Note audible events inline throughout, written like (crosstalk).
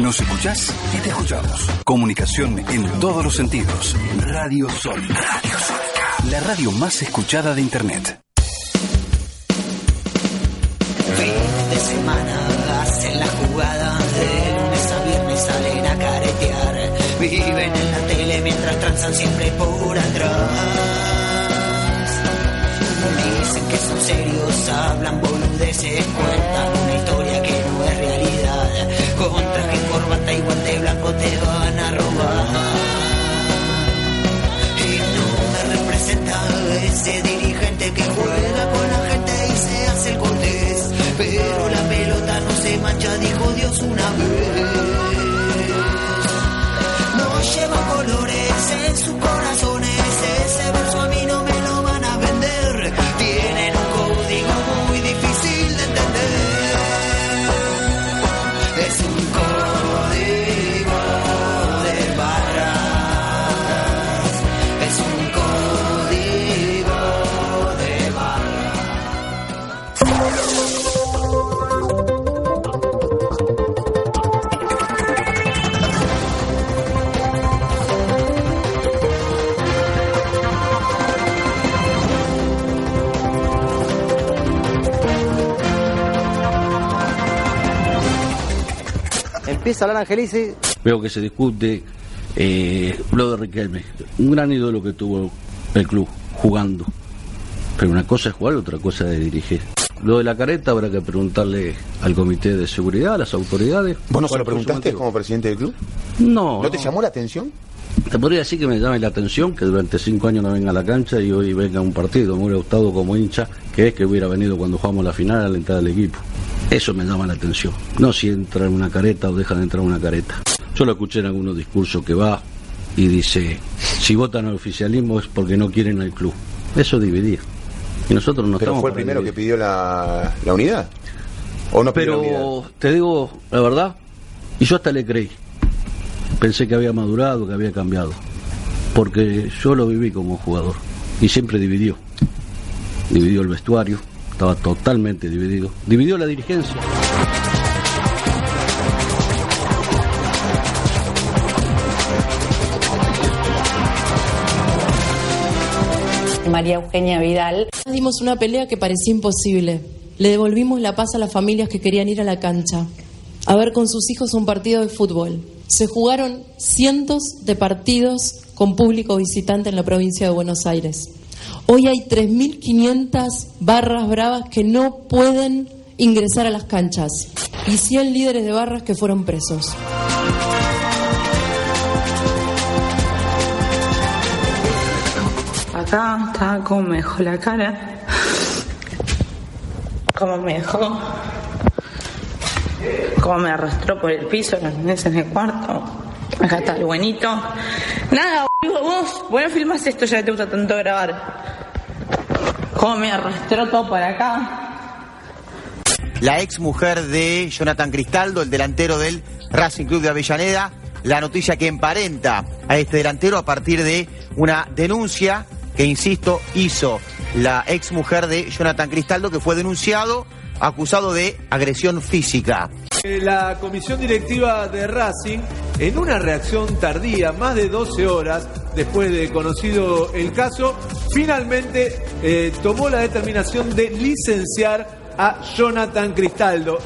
¿Nos escuchás? Y te escuchamos. Comunicación en todos los sentidos. Radio Sónica. Radio Sónica. La radio más escuchada de Internet. Fin de semana hacen la jugada. De lunes a viernes salen a caretear. Viven en la tele mientras transan siempre por atrás. Dicen que son serios, hablan boludeces, cuentan que juega con la gente y se hace el cortés. Pero la pelota no se mancha, dijo Dios una vez. Empieza a hablar Angelici. Veo que se discute eh, lo de Riquelme, un gran ídolo que tuvo el club jugando. Pero una cosa es jugar, otra cosa es dirigir. Lo de la careta habrá que preguntarle al comité de seguridad, a las autoridades. ¿Vos no se ¿Cuál lo preguntaste como presidente del club? No. ¿No te llamó la atención? Te podría decir que me llame la atención que durante cinco años no venga a la cancha y hoy venga a un partido. Me hubiera gustado como hincha que es que hubiera venido cuando jugamos la final a la entrada del equipo. Eso me llama la atención. No si entra en una careta o deja de entrar en una careta. Yo lo escuché en algunos discursos que va y dice, si votan al oficialismo es porque no quieren al club. Eso dividía. Y nosotros no Pero estamos fue el primero que pidió la, la unidad. ¿O no pidió la unidad? Pero te digo la verdad, y yo hasta le creí. Pensé que había madurado, que había cambiado. Porque yo lo viví como jugador. Y siempre dividió. Dividió el vestuario, estaba totalmente dividido. Dividió la dirigencia. María Eugenia Vidal. Dimos una pelea que parecía imposible. Le devolvimos la paz a las familias que querían ir a la cancha, a ver con sus hijos un partido de fútbol. Se jugaron cientos de partidos con público visitante en la provincia de Buenos Aires. Hoy hay 3.500 barras bravas que no pueden ingresar a las canchas y 100 líderes de barras que fueron presos. Acá estaba como me dejó la cara. Como me dejó. Como me arrastró por el piso las meses en el cuarto. Acá está el buenito. Nada, vos, vos no filmás esto, ya te gusta tanto grabar. Como me arrastró todo para acá. la ex mujer de Jonathan Cristaldo, el delantero del Racing Club de Avellaneda, la noticia que emparenta a este delantero a partir de una denuncia que, insisto, hizo la ex mujer de Jonathan Cristaldo, que fue denunciado, acusado de agresión física. Eh, La comisión directiva de Racing, en una reacción tardía, más de 12 horas después de conocido el caso, finalmente eh, tomó la determinación de licenciar a Jonathan Cristaldo.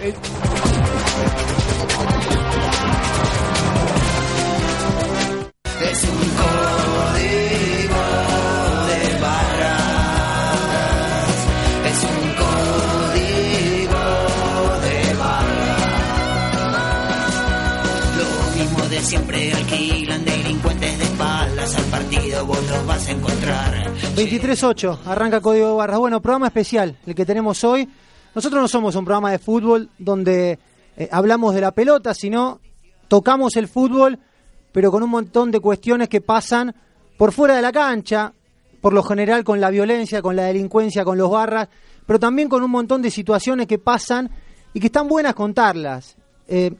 23.8, arranca Código de Barras. Bueno, programa especial, el que tenemos hoy. Nosotros no somos un programa de fútbol donde eh, hablamos de la pelota, sino tocamos el fútbol, pero con un montón de cuestiones que pasan por fuera de la cancha, por lo general con la violencia, con la delincuencia, con los barras, pero también con un montón de situaciones que pasan y que están buenas contarlas. Eh,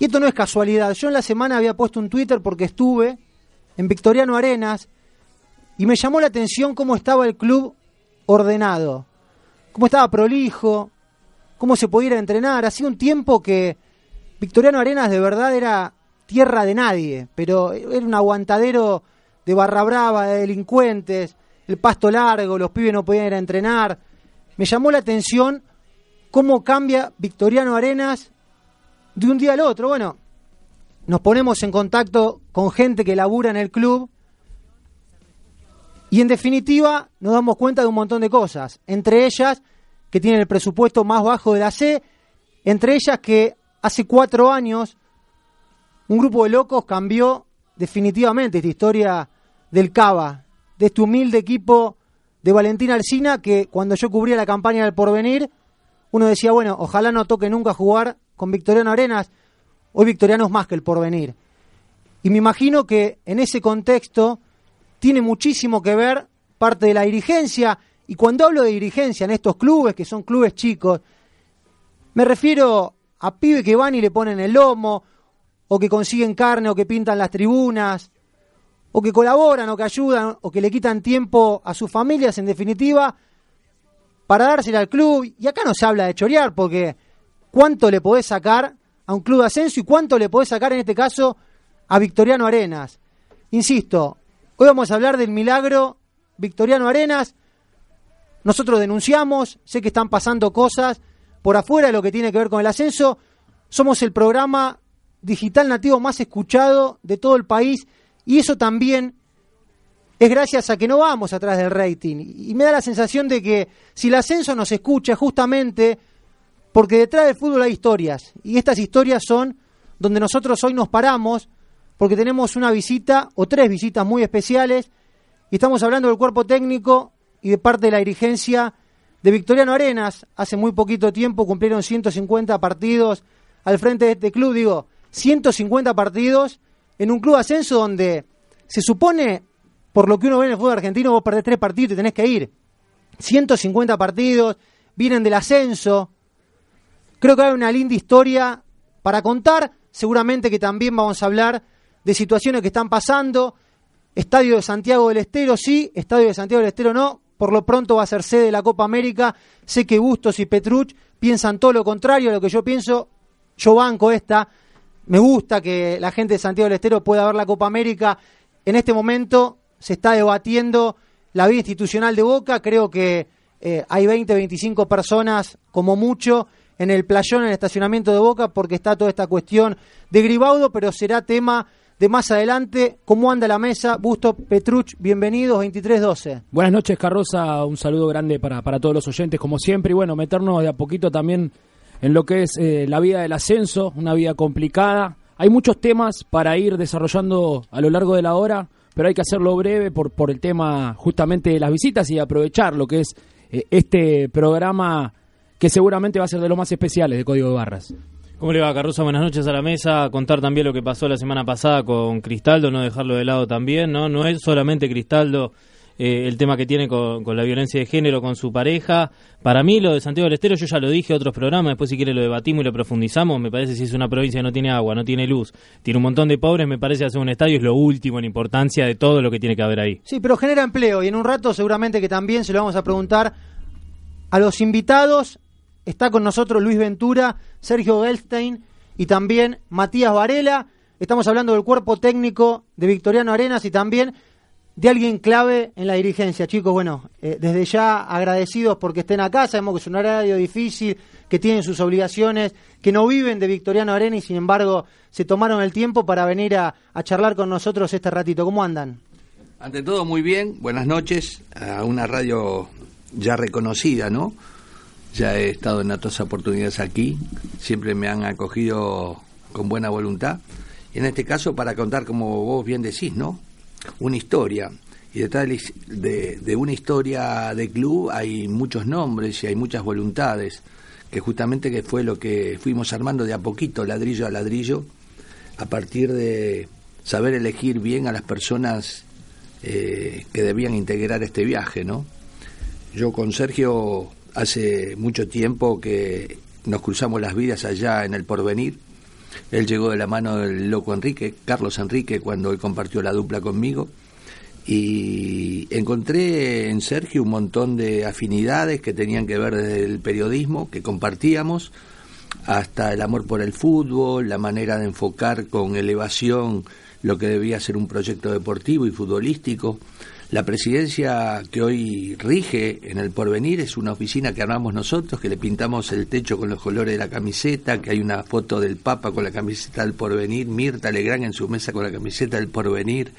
y esto no es casualidad. Yo en la semana había puesto un Twitter porque estuve en Victoriano Arenas y me llamó la atención cómo estaba el club ordenado, cómo estaba prolijo, cómo se pudiera entrenar. Hacía un tiempo que Victoriano Arenas de verdad era tierra de nadie, pero era un aguantadero de barra brava, de delincuentes, el pasto largo, los pibes no podían ir a entrenar. Me llamó la atención cómo cambia Victoriano Arenas de un día al otro. Bueno, nos ponemos en contacto con gente que labura en el club y en definitiva nos damos cuenta de un montón de cosas, entre ellas que tienen el presupuesto más bajo de la C, entre ellas que hace cuatro años un grupo de locos cambió definitivamente esta historia del Cava, de este humilde equipo de Valentín Alcina que cuando yo cubría la campaña del porvenir, uno decía, bueno, ojalá no toque nunca jugar con Victoriano Arenas, hoy Victoriano es más que el porvenir. Y me imagino que en ese contexto tiene muchísimo que ver parte de la dirigencia, y cuando hablo de dirigencia en estos clubes, que son clubes chicos, me refiero a pibes que van y le ponen el lomo, o que consiguen carne, o que pintan las tribunas, o que colaboran, o que ayudan, o que le quitan tiempo a sus familias, en definitiva, para dársela al club. Y acá no se habla de chorear, porque cuánto le podés sacar a un club de ascenso y cuánto le podés sacar en este caso a Victoriano Arenas. Insisto, hoy vamos a hablar del milagro Victoriano Arenas. Nosotros denunciamos, sé que están pasando cosas por afuera de lo que tiene que ver con el ascenso. Somos el programa digital nativo más escuchado de todo el país y eso también es gracias a que no vamos atrás del rating. Y me da la sensación de que si el ascenso nos escucha justamente porque detrás del fútbol hay historias y estas historias son donde nosotros hoy nos paramos porque tenemos una visita o tres visitas muy especiales y estamos hablando del cuerpo técnico y de parte de la dirigencia de Victoriano Arenas. Hace muy poquito tiempo cumplieron 150 partidos al frente de este club, digo, 150 partidos en un club ascenso donde se supone, por lo que uno ve en el fútbol argentino, vos perdés tres partidos y tenés que ir. 150 partidos, vienen del ascenso. Creo que hay una linda historia para contar. Seguramente que también vamos a hablar de situaciones que están pasando. Estadio de Santiago del Estero, sí. Estadio de Santiago del Estero, no. Por lo pronto va a ser sede de la Copa América. Sé que Bustos y Petruch piensan todo lo contrario a lo que yo pienso. Yo banco esta me gusta que la gente de Santiago del Estero pueda ver la Copa América. En este momento se está debatiendo la vida institucional de Boca. Creo que eh, hay 20, 25 personas como mucho en el playón, en el estacionamiento de Boca, porque está toda esta cuestión de Gribaudo, pero será tema de más adelante. ¿Cómo anda la mesa? Busto Petruch, bienvenidos, 2312. Buenas noches, Carroza. Un saludo grande para, para todos los oyentes, como siempre. Y bueno, meternos de a poquito también en lo que es eh, la vida del ascenso, una vida complicada. Hay muchos temas para ir desarrollando a lo largo de la hora, pero hay que hacerlo breve por, por el tema justamente de las visitas y aprovechar lo que es eh, este programa que seguramente va a ser de los más especiales de Código de Barras. ¿Cómo le va, Carroza? Buenas noches a la mesa. Contar también lo que pasó la semana pasada con Cristaldo, no dejarlo de lado también, ¿no? No es solamente Cristaldo eh, el tema que tiene con, la violencia de género con su pareja. Para mí lo de Santiago del Estero, yo ya lo dije en otros programas, después si quiere lo debatimos y lo profundizamos, me parece si es una provincia que no tiene agua, no tiene luz, tiene un montón de pobres, me parece hacer un estadio es lo último en importancia de todo lo que tiene que haber ahí. Sí, pero genera empleo y en un rato seguramente que también se lo vamos a preguntar a los invitados. Está con nosotros Luis Ventura, Sergio Gelstein y también Matías Varela. Estamos hablando del cuerpo técnico de Victoriano Arenas y también de alguien clave en la dirigencia. Chicos, bueno, eh, desde ya agradecidos porque estén acá, sabemos que es un horario difícil, que tienen sus obligaciones, que no viven de Victoriano Arena y sin embargo se tomaron el tiempo para venir a, charlar con nosotros este ratito. ¿Cómo andan? Ante todo, muy bien, buenas noches a una radio ya reconocida, ¿no? Ya he estado en otras oportunidades aquí, siempre me han acogido con buena voluntad. Y en este caso, para contar, como vos bien decís, ¿no? una historia. Y detrás de, una historia de club hay muchos nombres y hay muchas voluntades que justamente que fue lo que fuimos armando de a poquito, ladrillo a ladrillo, a partir de saber elegir bien a las personas eh, que debían integrar este viaje, ¿no? Yo con Sergio hace mucho tiempo que nos cruzamos las vidas allá en el porvenir. Él llegó de la mano del loco Enrique, Carlos Enrique, cuando él compartió la dupla conmigo. Y encontré en Sergio un montón de afinidades que tenían que ver desde el periodismo, que compartíamos, hasta el amor por el fútbol, la manera de enfocar con elevación lo que debía ser un proyecto deportivo y futbolístico. La presidencia que hoy rige en el porvenir es una oficina que armamos nosotros, que le pintamos el techo con los colores de la camiseta, que hay una foto del Papa con la camiseta del porvenir, Mirta Legrand en su mesa con la camiseta del porvenir.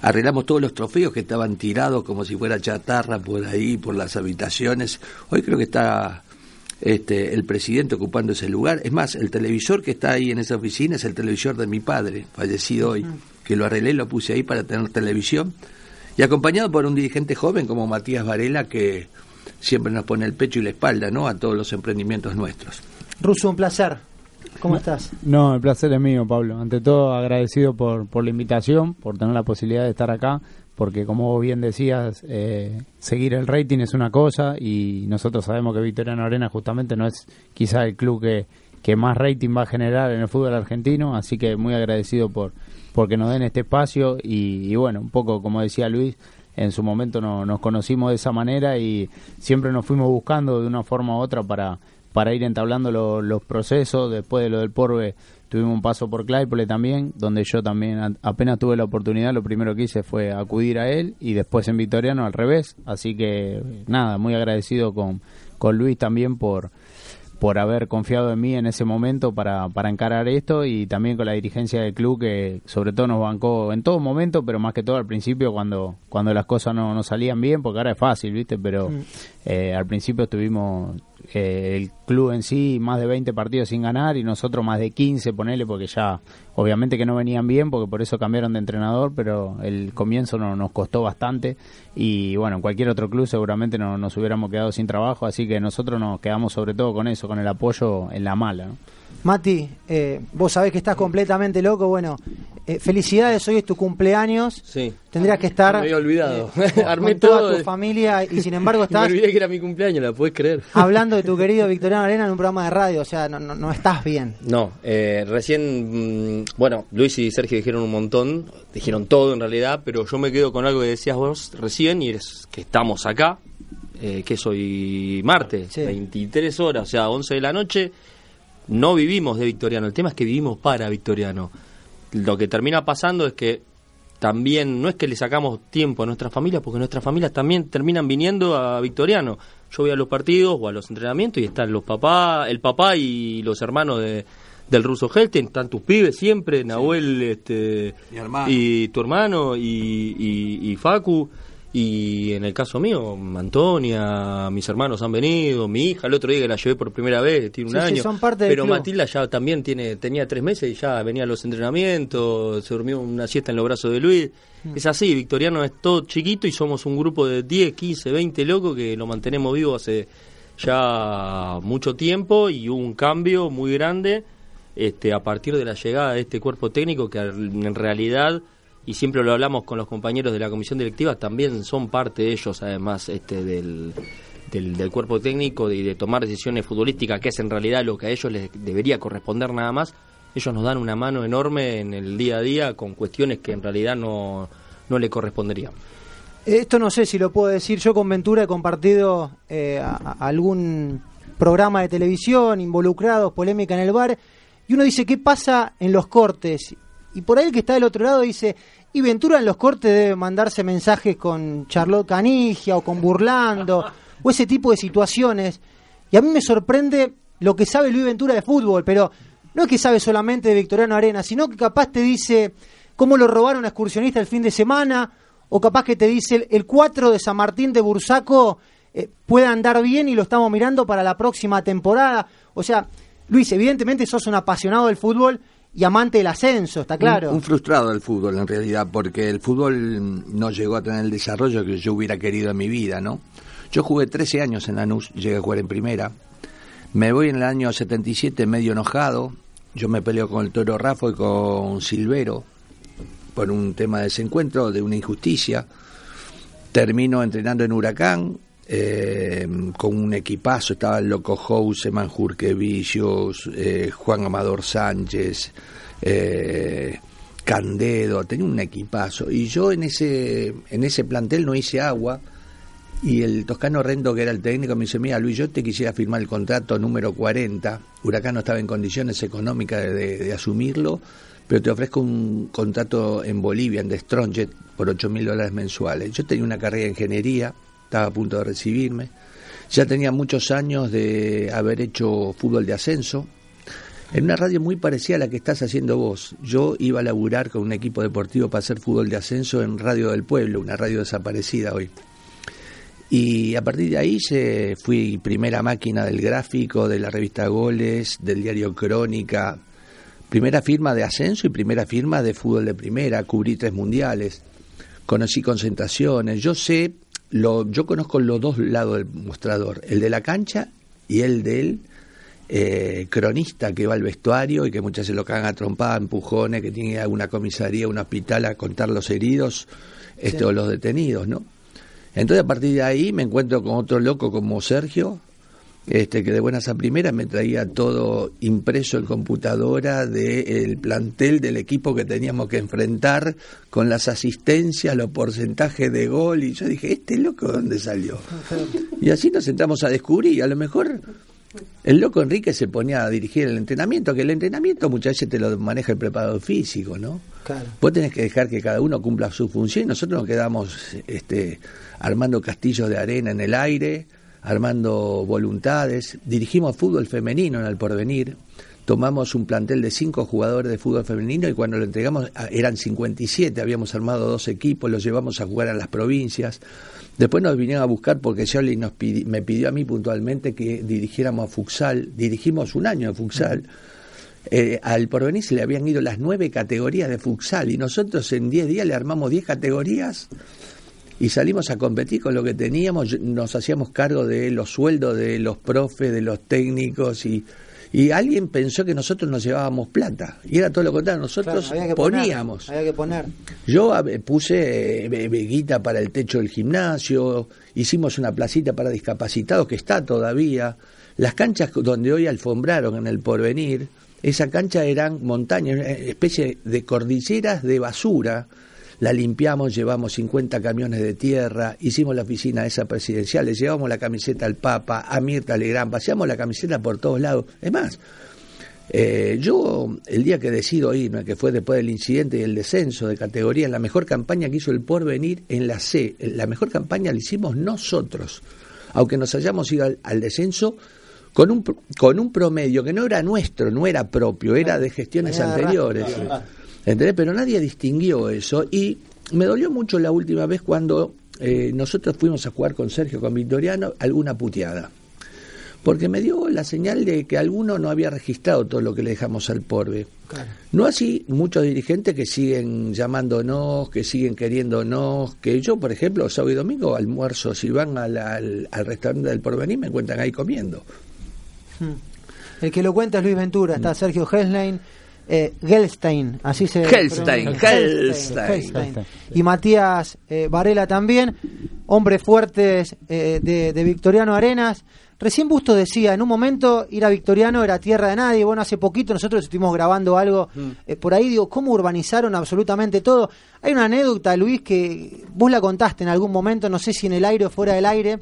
Arreglamos todos los trofeos que estaban tirados como si fuera chatarra por ahí, por las habitaciones. Hoy creo que está este, el presidente ocupando ese lugar. Es más, el televisor que está ahí en esa oficina es el televisor de mi padre, fallecido hoy, que lo arreglé, lo puse ahí para tener televisión y acompañado por un dirigente joven como Matías Varela que siempre nos pone el pecho y la espalda ¿no? a todos los emprendimientos nuestros. Ruso, un placer. ¿Cómo estás? No, el placer es mío, Pablo. Ante todo, agradecido por, por la invitación, por tener la posibilidad de estar acá, porque como bien decías, eh, seguir el rating es una cosa y nosotros sabemos que Victoriano Arena justamente no es quizá el club que, que más rating va a generar en el fútbol argentino, así que muy agradecido por, porque nos den este espacio y, bueno, un poco como decía Luis, en su momento no, nos conocimos de esa manera y siempre nos fuimos buscando de una forma u otra para, para ir entablando los procesos. Después de lo del Porbe tuvimos un paso por Claypole también, donde yo también apenas tuve la oportunidad, lo primero que hice fue acudir a él y después en Victoriano al revés. Así que nada, muy agradecido con, con Luis también por por haber confiado en mí en ese momento para, para encarar esto y también con la dirigencia del club que sobre todo nos bancó en todo momento, pero más que todo al principio cuando, cuando las cosas no, no salían bien, porque ahora es fácil, ¿viste? Pero mm. Eh, al principio estuvimos eh, el club en sí más de 20 partidos sin ganar y nosotros más de 15, ponele, porque ya obviamente que no venían bien, porque por eso cambiaron de entrenador, pero el comienzo no, nos costó bastante y bueno, en cualquier otro club seguramente no, nos hubiéramos quedado sin trabajo, así que nosotros nos quedamos sobre todo con eso, con el apoyo en la mala. Mati, eh, vos sabés que estás completamente loco. Bueno, eh, felicidades, hoy es tu cumpleaños. Sí. Tendrías que estar. Me había olvidado. Eh, (laughs) Armé con toda tu familia y sin (laughs) embargo estás. Me olvidé que era mi cumpleaños, ¿la puedes creer? (laughs) Hablando de tu querido Victoriano Arena en un programa de radio, o sea, no, no, estás bien. No, recién. Mm, bueno, Luis y Sergio dijeron un montón, dijeron todo en realidad, pero yo me quedo con algo que decías vos recién y es que estamos acá. que soy martes, 23 horas, o sea, 11 de la noche no vivimos de Victoriano, el tema es que vivimos para Victoriano. Lo que termina pasando es que también no es que le sacamos tiempo a nuestras familias, porque nuestras familias también terminan viniendo a Victoriano. Yo voy a los partidos o a los entrenamientos y están los papás, el papá y los hermanos de, del ruso Helten, están tus pibes siempre, Nahuel este, y tu hermano y, y Facu. Y en el caso mío, Antonia, mis hermanos han venido, mi hija el otro día que la llevé por primera vez, tiene un año. pero Matilda ya también tiene tenía tres meses y ya venía a los entrenamientos, se durmió una siesta en los brazos de Luis. Mm. Es así, Victoriano es todo chiquito y somos un grupo de 10, 15, 20 locos que lo mantenemos vivo hace ya mucho tiempo y hubo un cambio muy grande este, a partir de la llegada de este cuerpo técnico que en realidad y siempre lo hablamos con los compañeros de la comisión directiva, también son parte de ellos, además, este, del, del, cuerpo técnico y de, tomar decisiones futbolísticas, que es en realidad lo que a ellos les debería corresponder nada más. Ellos nos dan una mano enorme en el día a día con cuestiones que en realidad no, no le corresponderían. Esto no sé si lo puedo decir. Yo con Ventura he compartido eh, algún programa de televisión, involucrados, polémica en el bar, y uno dice, ¿qué pasa en los cortes? Y por ahí el que está del otro lado dice, y Ventura en los cortes debe mandarse mensajes con Charlotte Canigia o con Burlando (laughs) o ese tipo de situaciones. Y a mí me sorprende lo que sabe Luis Ventura de fútbol, pero no es que sabe solamente de Victoriano Arena, sino que capaz te dice cómo lo robaron a excursionista el fin de semana, o capaz que te dice el 4 de San Martín de Bursaco eh, puede andar bien y lo estamos mirando para la próxima temporada. O sea, Luis, evidentemente sos un apasionado del fútbol y amante del ascenso, está claro. Un, frustrado del fútbol en realidad, porque el fútbol no llegó a tener el desarrollo que yo hubiera querido en mi vida, ¿no? Yo jugué 13 años en Lanús, llegué a jugar en primera. Me voy en el año 77 medio enojado. Yo me peleo con el Toro Rafa y con Silvero por un tema de desencuentro, de una injusticia. Termino entrenando en Huracán, eh, con un equipazo, estaba Loco House, Manjurquevillos, eh, Juan Amador Sánchez, eh, Candedo, tenía un equipazo. Y yo en ese, en ese plantel no hice agua. Y el Toscano Rendo, que era el técnico, me dice, mira Luis, yo te quisiera firmar el contrato número 40. Huracán no estaba en condiciones económicas de, de asumirlo, pero te ofrezco un contrato en Bolivia, en The Strongjet, por 8 mil dólares mensuales. Yo tenía una carrera de ingeniería, estaba a punto de recibirme. Ya tenía muchos años de haber hecho fútbol de ascenso, en una radio muy parecida a la que estás haciendo vos. Yo iba a laburar con un equipo deportivo para hacer fútbol de ascenso en Radio del Pueblo, una radio desaparecida hoy. Y a partir de ahí se fui primera máquina del gráfico, de la revista Goles, del diario Crónica, primera firma de ascenso y primera firma de fútbol de primera, cubrí tres mundiales, conocí concentraciones, yo sé, lo, yo conozco los dos lados del mostrador, el de la cancha y el del eh, cronista que va al vestuario y que muchas veces lo cagan a trompada, empujones, que tiene alguna comisaría, un hospital a contar los heridos este, Sí. o los detenidos, ¿no? Entonces a partir de ahí me encuentro con otro loco como Sergio, este que de buenas a primeras me traía todo impreso en computadora del plantel del equipo que teníamos que enfrentar con las asistencias, los porcentajes de gol y yo dije, ¿este loco dónde salió? Y así nos sentamos a descubrir y a lo mejor el loco Enrique se ponía a dirigir el entrenamiento, que el entrenamiento muchas veces te lo maneja el preparador físico, ¿no? Claro. Vos tenés que dejar que cada uno cumpla su función y nosotros nos quedamos este, armando castillos de arena en el aire, armando voluntades, dirigimos fútbol femenino en el porvenir, tomamos un plantel de cinco jugadores de fútbol femenino y cuando lo entregamos a- eran 57, habíamos armado dos equipos, los llevamos a jugar a las provincias. Después nos vinieron a buscar porque Shirley nos me pidió a mí puntualmente que dirigiéramos a futsal, dirigimos un año de futsal. Eh, al porvenir se le habían ido las nueve categorías de futsal y nosotros en 10 días le armamos 10 categorías y salimos a competir con lo que teníamos, nos hacíamos cargo de los sueldos de los profes, de los técnicos y, y alguien pensó que nosotros nos llevábamos plata y era todo lo contrario, nosotros Claro, había que poner, poníamos. había que poner. Yo puse eh, ve- veguita para el techo del gimnasio, hicimos una placita para discapacitados que está todavía. Las canchas donde hoy alfombraron en el porvenir, esa cancha eran montañas, una especie de cordilleras de basura. La limpiamos, llevamos 50 camiones de tierra, hicimos la oficina esa presidencial, le llevamos la camiseta al Papa, a Mirta Legrand, paseamos la camiseta por todos lados. Es más, eh, yo, el día que decido irme, que fue después del incidente y el descenso de categoría, en la mejor campaña que hizo el Porvenir en la C, la mejor campaña la hicimos nosotros, aunque nos hayamos ido al, al descenso con un, con un promedio que no era nuestro, no era propio, era de gestiones anteriores. ¿Entendés? Pero nadie distinguió eso y me dolió mucho la última vez cuando eh, nosotros fuimos a jugar con Sergio, con Victoriano, alguna puteada porque me dio la señal de que alguno no había registrado todo lo que le dejamos al porve. No así muchos dirigentes que siguen llamándonos, que siguen queriéndonos, que yo, por ejemplo, sábado y domingo almuerzo, si van al, al, al restaurante del porvenir, me encuentran ahí comiendo. Hmm. El que lo cuenta es Luis Ventura, está Sergio Helstein, eh, Gelstein, así se Gelstein. Gelstein. Gelstein. Y Matías eh, Varela también, hombres fuertes eh, de, de Victoriano Arenas. Recién Busto decía, en un momento ir a Victoriano era tierra de nadie. Bueno, hace poquito nosotros estuvimos grabando algo eh, por ahí. Digo, ¿cómo urbanizaron absolutamente todo? Hay una anécdota, Luis, que vos la contaste en algún momento, no sé si en el aire o fuera del aire,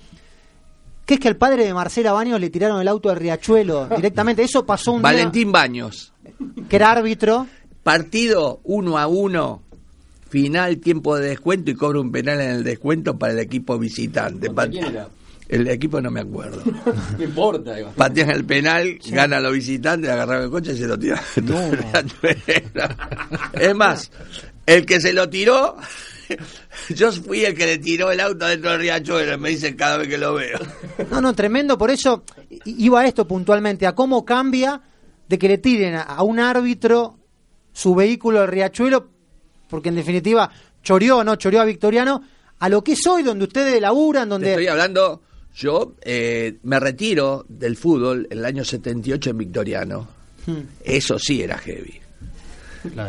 que es que al padre de Marcela Baños le tiraron el auto al riachuelo directamente. Eso pasó un Valentín Baños. Que era árbitro. Partido uno a uno, final, tiempo de descuento y cobra un penal en el descuento para el equipo visitante. El equipo no me acuerdo. (laughs) No importa. Patean el penal, gana los visitantes, agarraron el coche y se lo tiraron. (laughs) es más, el que se lo tiró, (laughs) yo fui el que le tiró el auto dentro del riachuelo, me dicen cada vez que lo veo. No, no, tremendo. Por eso iba a esto puntualmente, a cómo cambia de que le tiren a, a un árbitro su vehículo al riachuelo, porque en definitiva choreó, ¿no? Choreó a Victoriano, a lo que es hoy, donde ustedes laburan, Te donde... estoy hablando, Yo eh, me retiro del fútbol en el año 78 en Victoriano. Hmm. Eso sí era heavy.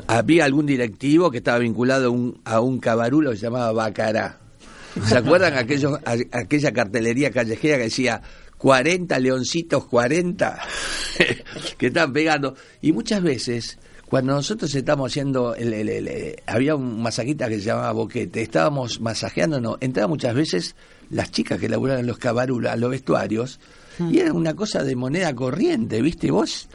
Había algún directivo que estaba vinculado a un, a un cabarulo que se llamaba Bacará. ¿Se acuerdan aquellos, a- aquella cartelería callejera que decía 40 leoncitos, 40? (laughs) que estaban pegando. Y muchas veces, cuando nosotros estábamos haciendo, el, el- el- había un masajista que se llamaba Boquete, estábamos masajeándonos, entraban muchas veces las chicas que laburaban los cabarulos, a los vestuarios, y era una cosa de moneda corriente, ¿viste? Vos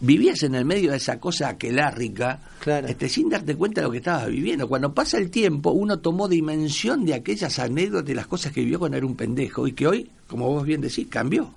vivías en el medio de esa cosa aquelárrica, este, sin darte cuenta de lo que estabas viviendo. Cuando pasa el tiempo, uno tomó dimensión de aquellas anécdotas, de las cosas que vivió cuando era un pendejo, y que hoy, como vos bien decís, cambió.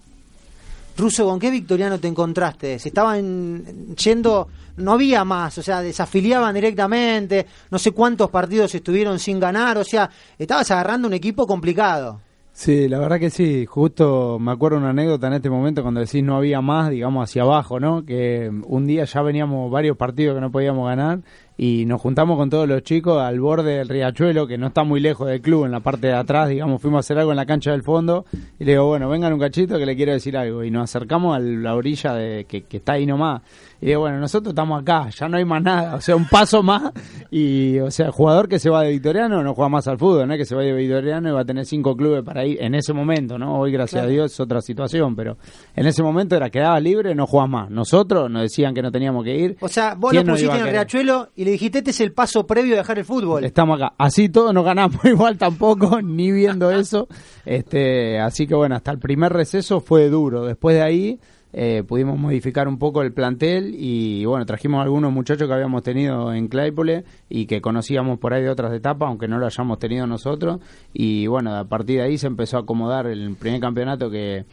Ruso, ¿con qué victoriano te encontraste? Se estaban yendo, no había más, o sea, desafiliaban directamente, no sé cuántos partidos estuvieron sin ganar, o sea, estabas agarrando un equipo complicado. Sí, la verdad que sí. Justo me acuerdo una anécdota en este momento cuando decís no había más, digamos, hacia abajo, ¿no? Que un día ya veníamos varios partidos que no podíamos ganar y nos juntamos con todos los chicos al borde del riachuelo, que no está muy lejos del club, en la parte de atrás, digamos, fuimos a hacer algo en la cancha del fondo y le digo, bueno, vengan un cachito que le quiero decir algo. Y nos acercamos a la orilla de que, que está ahí nomás. Y digo, bueno, nosotros estamos acá, ya no hay más nada, o sea, un paso más y, o sea, el jugador que se va de Victoriano no juega más al fútbol, ¿no? Que se va de Victoriano y va a tener cinco clubes para ir en ese momento, ¿no? Hoy, gracias Claro. a Dios, es otra situación, pero en ese momento era quedaba libre, no jugás más. Nosotros nos decían que no teníamos que ir. O sea, vos ¿Quién lo pusiste en el riachuelo y le dijiste, este es el paso previo a dejar el fútbol. Estamos acá. Así todos no ganamos (laughs) igual tampoco, ni viendo eso. Este, así que bueno, hasta el primer receso fue duro. Después de ahí eh, pudimos modificar un poco el plantel y bueno, trajimos algunos muchachos que habíamos tenido en Claypole y que conocíamos por ahí de otras etapas, aunque no lo hayamos tenido nosotros. Y bueno, a partir de ahí se empezó a acomodar el primer campeonato que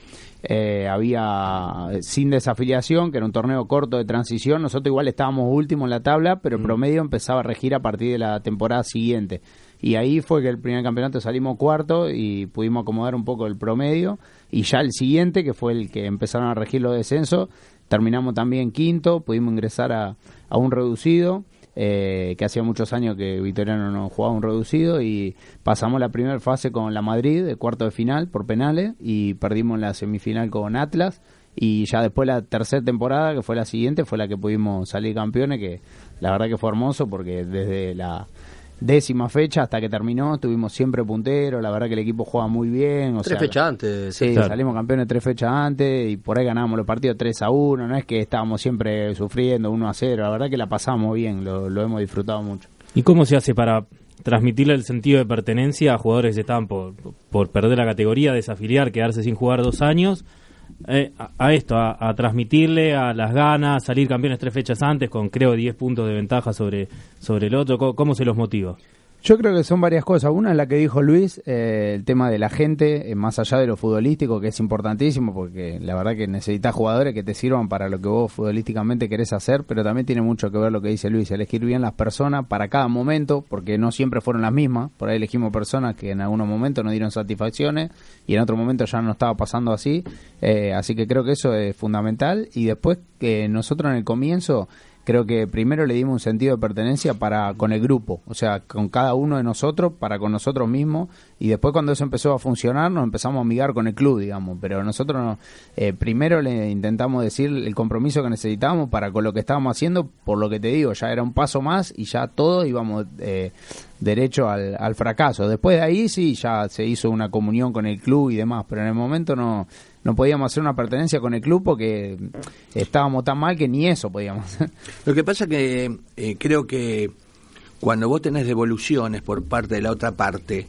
eh, había sin desafiliación, que era un torneo corto de transición. Nosotros igual estábamos últimos en la tabla, pero el promedio empezaba a regir a partir de la temporada siguiente. Y ahí fue que el primer campeonato salimos cuarto y pudimos acomodar un poco el promedio. Y ya el siguiente, que fue el que empezaron a regir los descensos, terminamos también quinto, pudimos ingresar a, a un reducido. eh, que hacía muchos años que Victoriano no jugaba un reducido y pasamos la primera fase con la Madrid de cuarto de final por penales y perdimos la semifinal con Atlas y ya después la tercera temporada que fue la siguiente fue la que pudimos salir campeones que la verdad que fue hermoso porque desde la décima fecha hasta que terminó estuvimos siempre punteros la verdad que el equipo juega muy bien o Tres sea, fechas antes. Sí, Claro. salimos campeones tres fechas antes y por ahí ganábamos los partidos 3 a 1. No es que estábamos siempre sufriendo 1 a 0. La verdad que la pasamos bien, lo, lo hemos disfrutado mucho. ¿Y cómo se hace para transmitirle el sentido de pertenencia a jugadores que estaban por, por perder la categoría, desafiliar, quedarse sin jugar dos años? Eh, a, a esto, a, a transmitirle a las ganas, salir campeones tres fechas antes con creo 10 puntos de ventaja sobre, sobre el otro. ¿Cómo, cómo se los motiva? Yo creo que son varias cosas. Una es la que dijo Luis, eh, el tema de la gente, eh, más allá de lo futbolístico, que es importantísimo, porque la verdad que necesitas jugadores que te sirvan para lo que vos futbolísticamente querés hacer, pero también tiene mucho que ver lo que dice Luis, elegir bien las personas para cada momento, porque no siempre fueron las mismas. Por ahí elegimos personas que en algunos momentos nos dieron satisfacciones y en otro momento ya no estaba pasando así. Eh, así que creo que eso es fundamental. Y después que nosotros en el comienzo creo que primero le dimos un sentido de pertenencia para con el grupo, o sea, con cada uno de nosotros, para con nosotros mismos, y después cuando eso empezó a funcionar nos empezamos a amigar con el club, digamos, pero nosotros no- eh, primero le intentamos decir el compromiso que necesitábamos para con lo que estábamos haciendo, por lo que te digo, ya era un paso más y ya todos íbamos eh, derecho al, al fracaso. Después de ahí sí, ya se hizo una comunión con el club y demás, pero en el momento no no podíamos hacer una pertenencia con el club porque estábamos tan mal que ni eso podíamos. Lo que pasa que eh, creo que cuando vos tenés devoluciones por parte de la otra parte,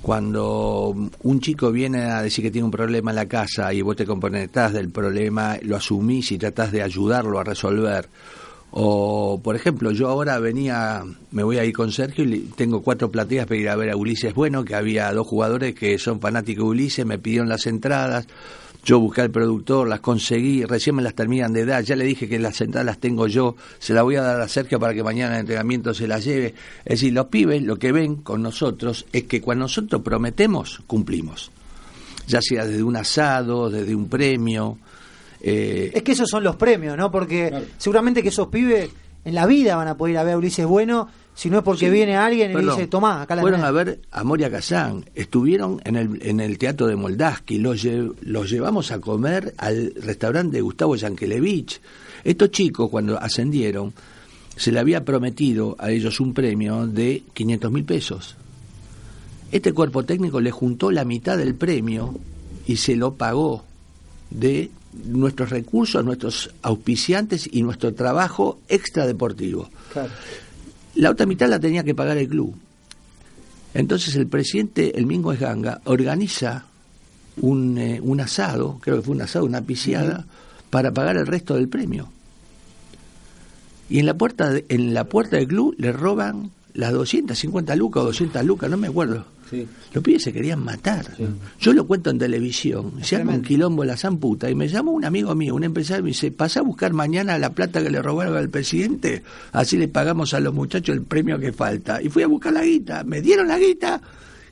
cuando un chico viene a decir que tiene un problema en la casa y vos te componentás del problema, lo asumís y tratás de ayudarlo a resolver. O, por ejemplo, yo ahora venía, me voy a ir con Sergio y tengo cuatro plateas para ir a ver a Ulises Bueno, que había dos jugadores que son fanáticos de Ulises, me pidieron las entradas. Yo busqué al productor, las conseguí, recién me las terminan de dar, ya le dije que las entradas las tengo yo, se las voy a dar a Sergio para que mañana en el entrenamiento se las lleve. Es decir, los pibes lo que ven con nosotros es que cuando nosotros prometemos, cumplimos. Ya sea desde un asado, desde un premio. eh, Es que esos son los premios, ¿no? Porque seguramente que esos pibes en la vida van a poder ir a ver a Ulises Bueno Si no es porque Sí, viene alguien y perdón. dice, tomá, acá la Fueron tenés". a ver a Moria Kazán, estuvieron en el, en el teatro de Moldaski, los, lle- los llevamos a comer al restaurante de Gustavo Yankelevich. Estos chicos, cuando ascendieron, se le había prometido a ellos un premio de 500 mil pesos. Este cuerpo técnico le juntó la mitad del premio y se lo pagó de nuestros recursos, nuestros auspiciantes y nuestro trabajo extradeportivo. Claro. La otra mitad la tenía que pagar el club. Entonces el presidente, el Mingo Esganga, organiza un, eh, un asado, creo que fue un asado, una piciada, para pagar el resto del premio. Y en la puerta de- en la puerta del club le roban las 250 lucas o 200 lucas, no me acuerdo. Los pibes se querían matar. Yo lo cuento en televisión. Se arma un quilombo la zamputa y me llamó un amigo mío, un empresario, y me dice, pasa a buscar mañana la plata que le robaron al presidente, así le pagamos a los muchachos el premio que falta. Y fui a buscar la guita, me dieron la guita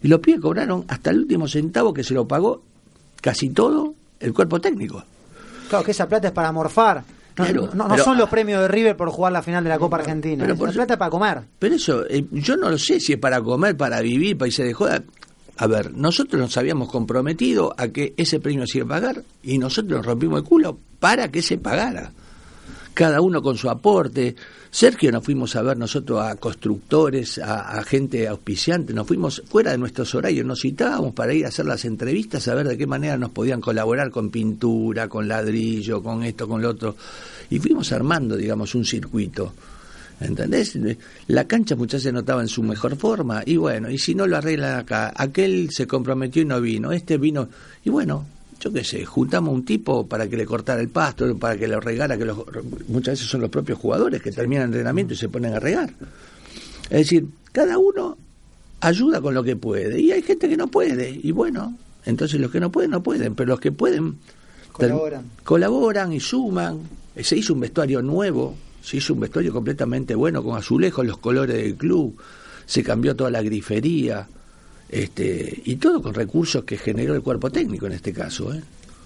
y los pibes cobraron hasta el último centavo que se lo pagó casi todo el cuerpo técnico. Claro, que esa plata es para morfar. No, Claro, no- no pero- son los premios de River por jugar la final de la Copa Argentina. pero por- plata es para comer. Pero eso, eh, yo no lo sé si es para comer, para vivir, para irse de joda. A ver, nosotros nos habíamos comprometido a que ese premio se iba a pagar y nosotros nos rompimos el culo para que se pagara. Cada uno con su aporte. Sergio nos fuimos a ver nosotros a constructores, a, gente auspiciante, nos fuimos fuera de nuestros horarios, nos citábamos para ir a hacer las entrevistas, a ver de qué manera nos podían colaborar con pintura, con ladrillo, con esto, con lo otro. Y fuimos armando, digamos, un circuito. ¿Entendés? La cancha muchas veces no estaba en su mejor forma. Y bueno, y si no lo arreglan acá, aquel se comprometió y no vino, este vino. Y bueno, yo qué sé, juntamos un tipo para que le cortara el pasto, para que lo regara, que los, muchas veces son los propios jugadores que terminan el entrenamiento y se ponen a regar. Es decir, cada uno ayuda con lo que puede. Y hay gente que no puede. Y bueno, entonces los que no pueden, no pueden. Pero los que pueden Colaboran. colaboran y suman. Se hizo un vestuario nuevo, se hizo un vestuario completamente bueno, con azulejos, los colores del club, se cambió toda la grifería, este, y todo con recursos que generó el cuerpo técnico en este caso. ¿eh?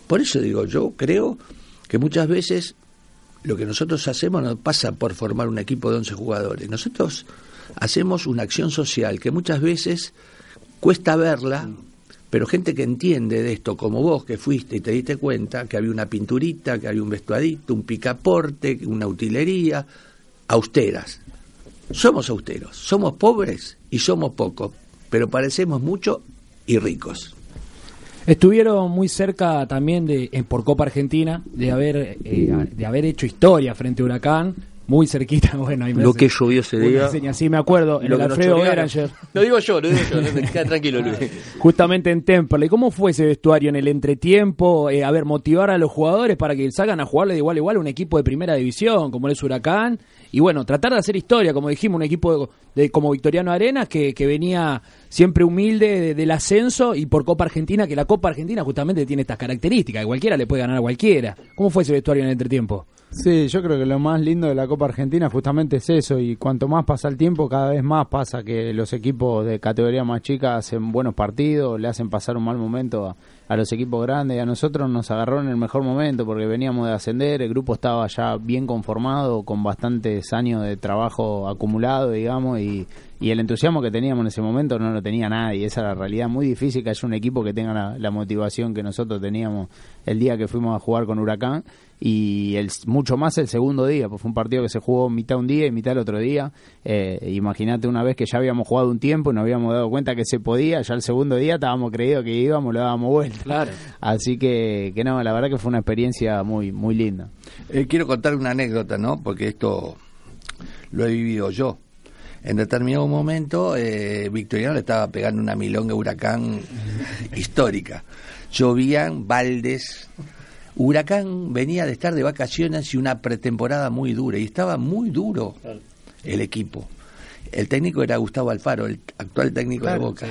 Por eso digo, yo creo que muchas veces lo que nosotros hacemos no pasa por formar un equipo de 11 jugadores. Nosotros hacemos una acción social que muchas veces cuesta verla, pero gente que entiende de esto, como vos que fuiste y te diste cuenta que había una pinturita, que había un vestuadito, un picaporte, una utilería, austeras. Somos austeros, somos pobres y somos pocos, pero parecemos mucho y ricos. Estuvieron muy cerca también de en por Copa Argentina de haber eh, de haber hecho historia frente a Huracán, muy cerquita. (laughs) Bueno, ahí me Lo hace que llovió ese día. sí me acuerdo, en Lo el Alfredo. Beranger. Lo digo yo, lo digo yo, no (laughs) queda tranquilo, Luis. Justamente en Temperley. ¿Cómo fue ese vestuario en el entretiempo? Eh, a ver, motivar a los jugadores para que salgan a jugarle de igual a igual a un equipo de primera división, como es Huracán. Y bueno, tratar de hacer historia, como dijimos, un equipo de, de- como Victoriano Arenas que, que venía siempre humilde de- del ascenso y por Copa Argentina, que la Copa Argentina justamente tiene estas características, que cualquiera le puede ganar a cualquiera. ¿Cómo fue ese vestuario en el entretiempo? Sí, yo creo que lo más lindo de la Copa Argentina justamente es eso y cuanto más pasa el tiempo cada vez más pasa que los equipos de categoría más chica hacen buenos partidos, le hacen pasar un mal momento a, los equipos grandes. Y a nosotros nos agarró en el mejor momento porque veníamos de ascender, el grupo estaba ya bien conformado con bastantes años de trabajo acumulado, digamos, y, y el entusiasmo que teníamos en ese momento no lo tenía nadie, esa era la realidad muy difícil que haya un equipo que tenga la motivación que nosotros teníamos el día que fuimos a jugar con Huracán y el, mucho más el segundo día, pues fue un partido que se jugó mitad un día y mitad el otro día. Eh, Imagínate una vez que ya habíamos jugado un tiempo y nos habíamos dado cuenta que se podía, ya el segundo día estábamos creídos que íbamos, lo dábamos vuelta. Claro. (laughs) Así que, que no, la verdad que fue una experiencia muy, muy linda. Eh, quiero contar una anécdota, ¿no? Porque esto lo he vivido yo. En determinado momento, eh, Victoriano le estaba pegando una milonga huracán (laughs) histórica. Llovían baldes. Huracán venía de estar de vacaciones y una pretemporada muy dura, y estaba muy duro el equipo. El técnico era Gustavo Alfaro, el actual técnico Claro, de Boca.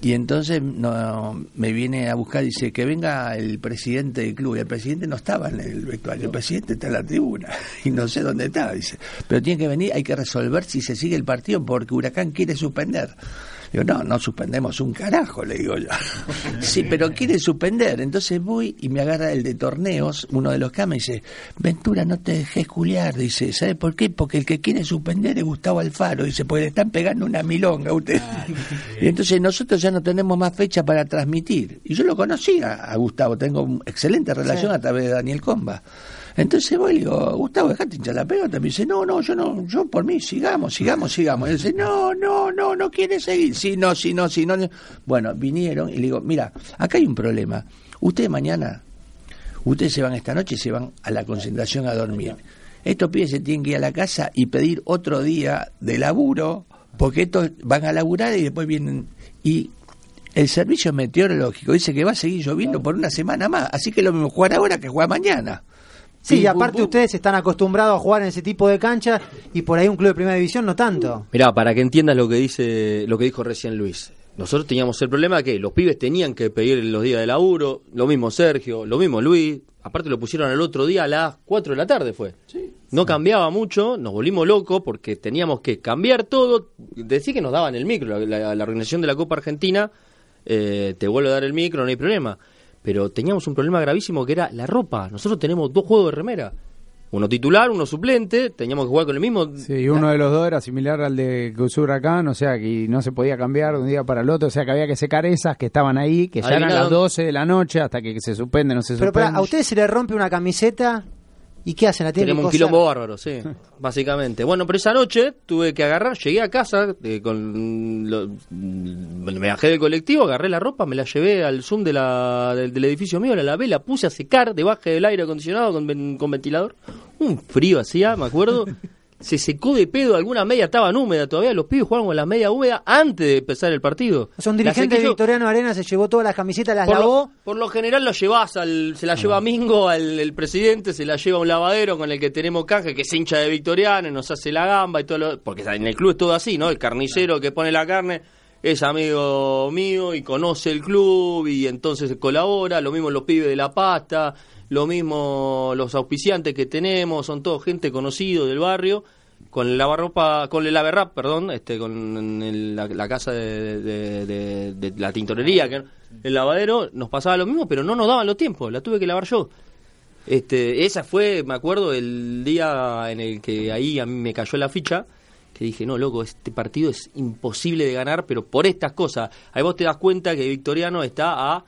Y entonces no, me viene a buscar y dice que venga el presidente del club. Y el presidente no estaba en el vestuario, el presidente está en la tribuna. (laughs) Y no sé dónde estaba, dice. Pero tiene que venir, hay que resolver si se sigue el partido porque Huracán quiere suspender. Digo, no, no suspendemos un carajo, le digo yo. (laughs) sí, pero quiere suspender. Entonces voy y me agarra el de torneos, uno de los que me dice, Ventura, no te dejes culiar. Dice, ¿sabe por qué? Porque el que quiere suspender es Gustavo Alfaro. Dice, porque le están pegando una milonga a usted. (laughs) y entonces nosotros ya no tenemos más fecha para transmitir. Y yo lo conocía a Gustavo, tengo excelente relación a través de Daniel Comba. Entonces voy y le digo, Gustavo, dejate hinchar la pelota. Me dice, no, no, yo no, yo por mí, sigamos, sigamos, sigamos. Y él dice, no, no, no, no quiere seguir. Sí, no, sí, no, sí, no. Bueno, vinieron y le digo, mira, acá hay un problema. Ustedes mañana, ustedes se van esta noche y se van a la concentración a dormir. Estos pibes se tienen que ir a la casa y pedir otro día de laburo, porque estos van a laburar y después vienen. Y el servicio meteorológico dice que va a seguir lloviendo por una semana más, así que lo mismo jugar ahora que jugar mañana. Sí, y aparte ustedes están acostumbrados a jugar en ese tipo de canchas y por ahí un club de primera división no tanto. Mirá, para que entiendas lo que dice, lo que dijo recién Luis. Nosotros teníamos el problema que los pibes tenían que pedir los días de laburo, lo mismo Sergio, lo mismo Luis, aparte lo pusieron al otro día a las 4 de la tarde fue. No cambiaba mucho, nos volvimos locos porque teníamos que cambiar todo, decir que nos daban el micro, la, la organización de la Copa Argentina eh, te vuelve a dar el micro, no hay problema pero teníamos un problema gravísimo que era la ropa. Nosotros tenemos dos juegos de remera. Uno titular, uno suplente, teníamos que jugar con el mismo. Sí, uno de los dos era similar al de Huracán, o sea que no se podía cambiar de un día para el otro, o sea que había que secar esas que estaban ahí, que ya eran las 12 de la noche hasta que se suspende, no se suspende. Pero a ustedes se le rompe una camiseta ¿Y qué hacen? ¿La Tenemos un quilombo bárbaro, sí, (laughs) básicamente. Bueno, pero esa noche tuve que agarrar, llegué a casa, eh, con me bajé del colectivo, agarré la ropa, me la llevé al zoom de la, del, edificio mío, la lavé, la puse a secar debajo del aire acondicionado con, con ventilador. Un frío hacía, me acuerdo. (laughs) se secó de pedo, alguna media estaban húmedas todavía, los pibes jugaban con las medias húmedas antes de empezar el partido. O sea, un dirigente de Victoriano Arena se llevó todas las camisetas, las por lavó. Lo, por lo general lo llevas al, se la lleva Mingo, al el presidente, se la lleva a un lavadero con el que tenemos canje, que es hincha de Victoriano, y nos hace la gamba y todo lo, porque en el club es todo así, ¿no? El carnicero que pone la carne es amigo mío y conoce el club y entonces colabora, lo mismo los pibes de la pasta, lo mismo los auspiciantes que tenemos, son todos gente conocido del barrio con el lavarropa, con el laverrap, perdón, este, con la, casa de, la tintorería, que el lavadero, nos pasaba lo mismo, pero no nos daban los tiempos, la tuve que lavar yo. Este, esa fue, me acuerdo, el día en el que ahí a mí me cayó la ficha, que dije, no, loco, este partido es imposible de ganar, pero por estas cosas. Ahí vos te das cuenta que Victoriano está a,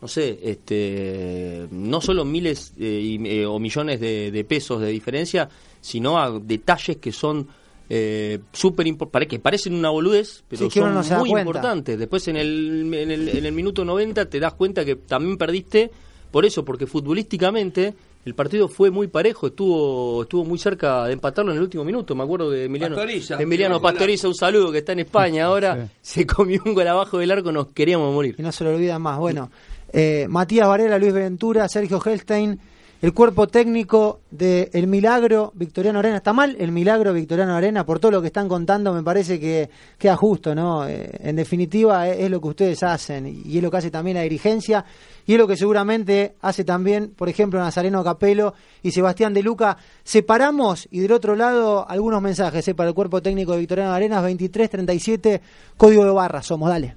no sé, este, no solo miles eh, eh, o millones de pesos de diferencia, sino a detalles que son eh, súper importantes, que parecen una boludez, pero son muy importantes. Después en el, en, el, en el minuto 90 te das cuenta que también perdiste por eso, porque futbolísticamente el partido fue muy parejo, estuvo estuvo muy cerca de empatarlo en el último minuto. Me acuerdo de Emiliano Pastoriza, Emiliano Pastoriza, un saludo que está en España ahora, (laughs) se comió un gol abajo del arco, nos queríamos morir. Y no se lo olvidan más. Bueno, eh, Matías Varela, Luis Ventura, Sergio Helstein el cuerpo técnico de El Milagro Victoriano Arena. ¿Está mal el Milagro Victoriano Arena? Por todo lo que están contando me parece que queda justo, ¿no? Eh, en definitiva es, lo que ustedes hacen y es lo que hace también la dirigencia y es lo que seguramente hace también, por ejemplo, Nazareno Capelo y Sebastián de Luca. Separamos y del otro lado algunos mensajes ¿eh? para el cuerpo técnico de Victoriano Arenas 2337, código de barra, somos, dale.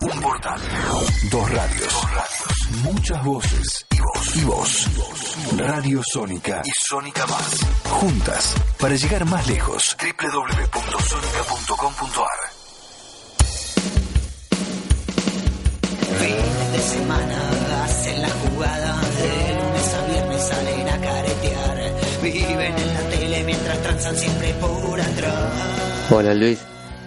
Un portal, dos radios, dos radios, muchas voces y vos, y vos. Radio Sónica y Sónica Más. Juntas para llegar más lejos. www.sonica.com.ar Fin de semana hacen la jugada. De lunes a viernes salen a caretear. Viven en la tele mientras transan siempre por atrás. Hola Luis.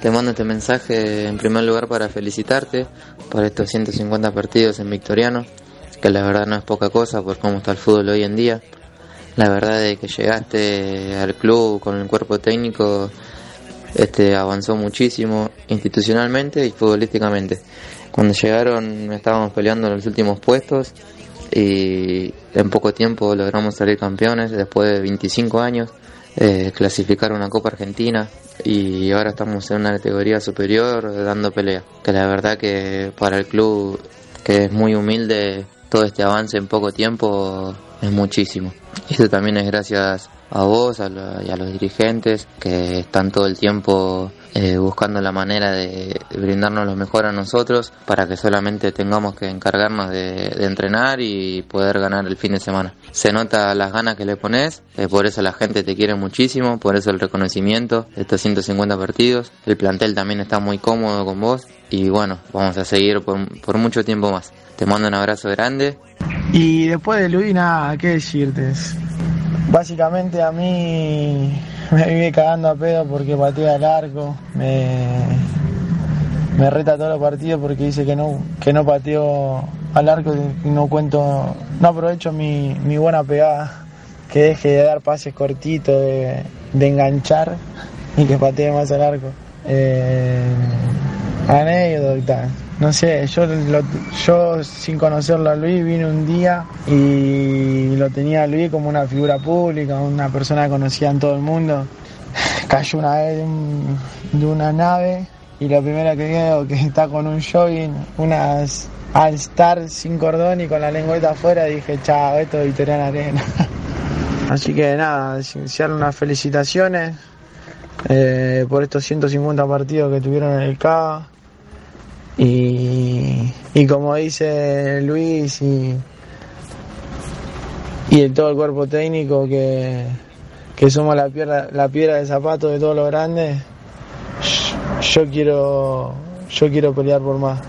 Te mando este mensaje en primer lugar para felicitarte por estos 150 partidos en Victoriano, que la verdad no es poca cosa por cómo está el fútbol hoy en día. La verdad es que llegaste al club con el cuerpo técnico este avanzó muchísimo institucionalmente y futbolísticamente. Cuando llegaron estábamos peleando en los últimos puestos y en poco tiempo logramos salir campeones después de 25 años, eh, clasificar una Copa Argentina, y ahora estamos en una categoría superior dando pelea. Que la verdad que para el club, que es muy humilde, todo este avance en poco tiempo es muchísimo. Y eso también es gracias a vos a la- y a los dirigentes que están todo el tiempo eh, buscando la manera de brindarnos lo mejor a nosotros para que solamente tengamos que encargarnos de, entrenar y poder ganar el fin de semana. Se nota las ganas que le pones, eh, por eso la gente te quiere muchísimo, por eso el reconocimiento de estos 150 partidos. El plantel también está muy cómodo con vos y bueno, vamos a seguir por, por mucho tiempo más. Te mando un abrazo grande Y después de Luis, nada, qué decirte. Básicamente a mí me vive cagando a pedo porque patea al arco. Me, me reta todos los partidos porque dice que no, que no pateo al arco no cuento, no aprovecho mi, mi buena pegada. Que deje de dar pases cortitos, de, de enganchar y que patee más al arco. Eh, anécdota. No sé, yo, lo- yo sin conocerlo a Luis vine un día y lo tenía Luis como una figura pública, una persona conocida en todo el mundo. (laughs) Cayó una vez de, un- de una nave y lo primero que veo que está con un jogging, unas All Star sin cordón y con la lengüeta afuera, dije, chao, esto es Victoriana Arena. (laughs) Así que nada, desearle unas felicitaciones eh, por estos 150 partidos que tuvieron en el CAA. Y, y como dice Luis y, y todo el cuerpo técnico que, que somos la piedra, la piedra de zapato de todos los grandes, yo quiero, yo quiero pelear por más.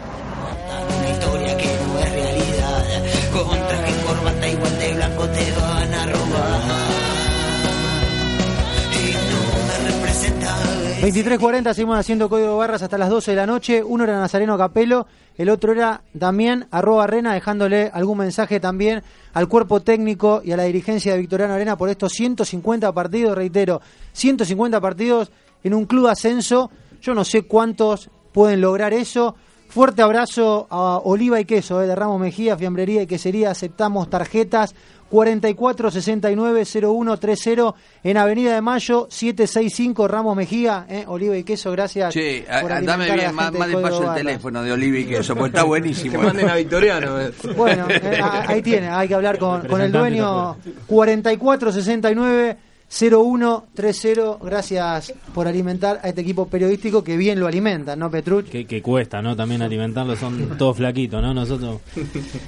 23.40, seguimos haciendo código barras hasta las 12 de la noche. Uno era Nazareno Capelo, el otro era Damián arroba Arena, dejándole algún mensaje también al cuerpo técnico y a la dirigencia de Victoriano Arena por estos 150 partidos, reitero, 150 partidos en un club ascenso. Yo no sé cuántos pueden lograr eso. Fuerte abrazo a Oliva y Queso, eh, de Ramos Mejía, Fiambrería y Quesería. Aceptamos tarjetas 44 69 0130 en Avenida de Mayo 765 Ramos Mejía. eh, Oliva y Queso, gracias. Che, por a- alimentar dame a la bien, más, más despacio el teléfono de Olivi que eso, porque está (laughs) buenísimo. Que manden a Victoriano. eh. Bueno, eh, ahí tiene, hay que hablar con, (laughs) con el dueño 4469 0130. Gracias por alimentar a este equipo periodístico que bien lo alimenta, ¿no, Petruch? Que, que cuesta, ¿no? También alimentarlo, son todos flaquitos, ¿no? Nosotros.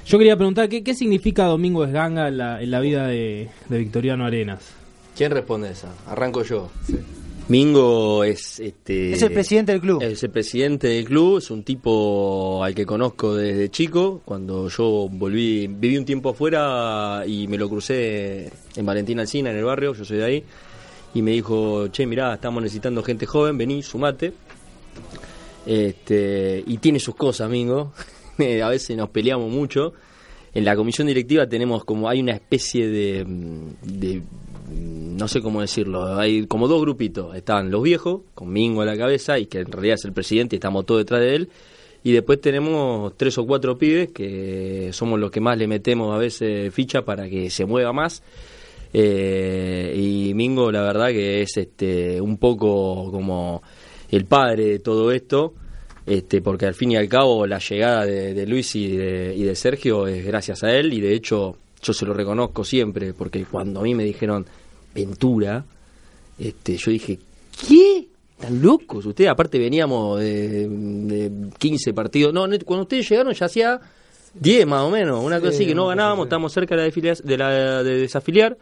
Yo quería preguntar, ¿qué, qué significa Domingo Esganga en la, en la vida de, de Victoriano Arenas? ¿Quién responde esa? Arranco yo. Mingo es este Es el presidente del club. Es el presidente del club, es un tipo al que conozco desde chico. Cuando yo volví, viví un tiempo afuera y me lo crucé en Valentín Alcina, en el barrio, yo soy de ahí. Y me dijo, che, mirá, estamos necesitando gente joven, vení, sumate. Este, y tiene sus cosas, Mingo. (laughs) a veces nos peleamos mucho. En la comisión directiva tenemos como, hay una especie de, mm, de no sé cómo decirlo, hay como dos grupitos. Están los viejos, con Mingo a la cabeza, y que en realidad es el presidente y estamos todos detrás de él. Y después tenemos tres o cuatro pibes que somos los que más le metemos a veces ficha para que se mueva más. Eh, y Mingo, la verdad que es este un poco como el padre de todo esto, este porque al fin y al cabo la llegada de, Luis y de, y de Sergio es gracias a él y de hecho yo se lo reconozco siempre porque cuando a mí me dijeron Ventura, este yo dije, ¿qué? ¿Están locos? Ustedes aparte veníamos de, de 15 partidos, no, cuando ustedes llegaron ya hacía 10 más o menos, una cosa así que no ganábamos, estamos cerca de la, de, la de desafiliar.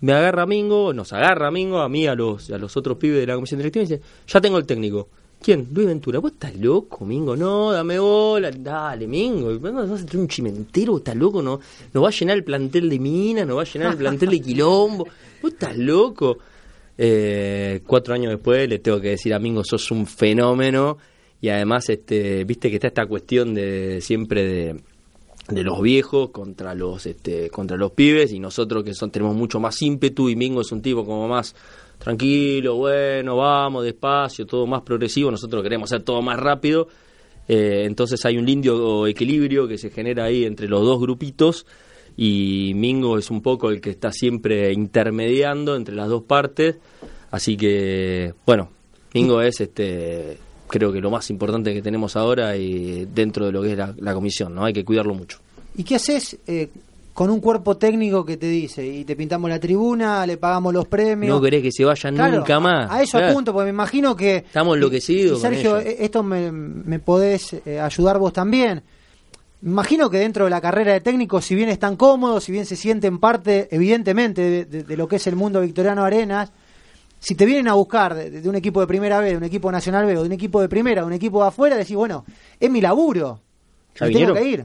Me agarra Mingo, nos agarra Mingo, a mí, a los, a los otros pibes de la comisión directiva, y dice, ya tengo el técnico. ¿Quién? Luis Ventura. ¿Vos estás loco, Mingo? No, dame bola. Dale, Mingo. ¿Vas a ser un chimentero? ¿Estás loco? No, no va a llenar el plantel de Minas, no va a llenar el plantel de Quilombo. ¿Vos estás loco? Eh, cuatro años después le tengo que decir a Mingo, sos un fenómeno. Y además, este, viste que está esta cuestión de siempre de, de los viejos contra los este, contra los pibes y nosotros que son tenemos mucho más ímpetu y Mingo es un tipo como más tranquilo, bueno, vamos despacio, todo más progresivo, nosotros queremos hacer todo más rápido. Eh, entonces hay un lindo equilibrio que se genera ahí entre los dos grupitos y Mingo es un poco el que está siempre intermediando entre las dos partes. Así que, bueno, Mingo es este creo que lo más importante que tenemos ahora y dentro de lo que es la, comisión, ¿no? Hay que cuidarlo mucho. ¿Y qué haces eh, con un cuerpo técnico que te dice, y te pintamos la tribuna, le pagamos los premios. No querés que se vayan Claro, nunca más. A, eso Claro. apunto, porque me imagino que... Estamos enloquecidos y con Sergio, eh, esto me, me podés eh, ayudar vos también. Me imagino que dentro de la carrera de técnico, si bien están cómodos, si bien se sienten parte, evidentemente, de, de- de lo que es el mundo Victoriano Arenas, si te vienen a buscar de, de un equipo de primera B, de un equipo nacional B, o de un equipo de primera, de un equipo de afuera, decís, bueno, es mi laburo. ¿Ya tengo que ir.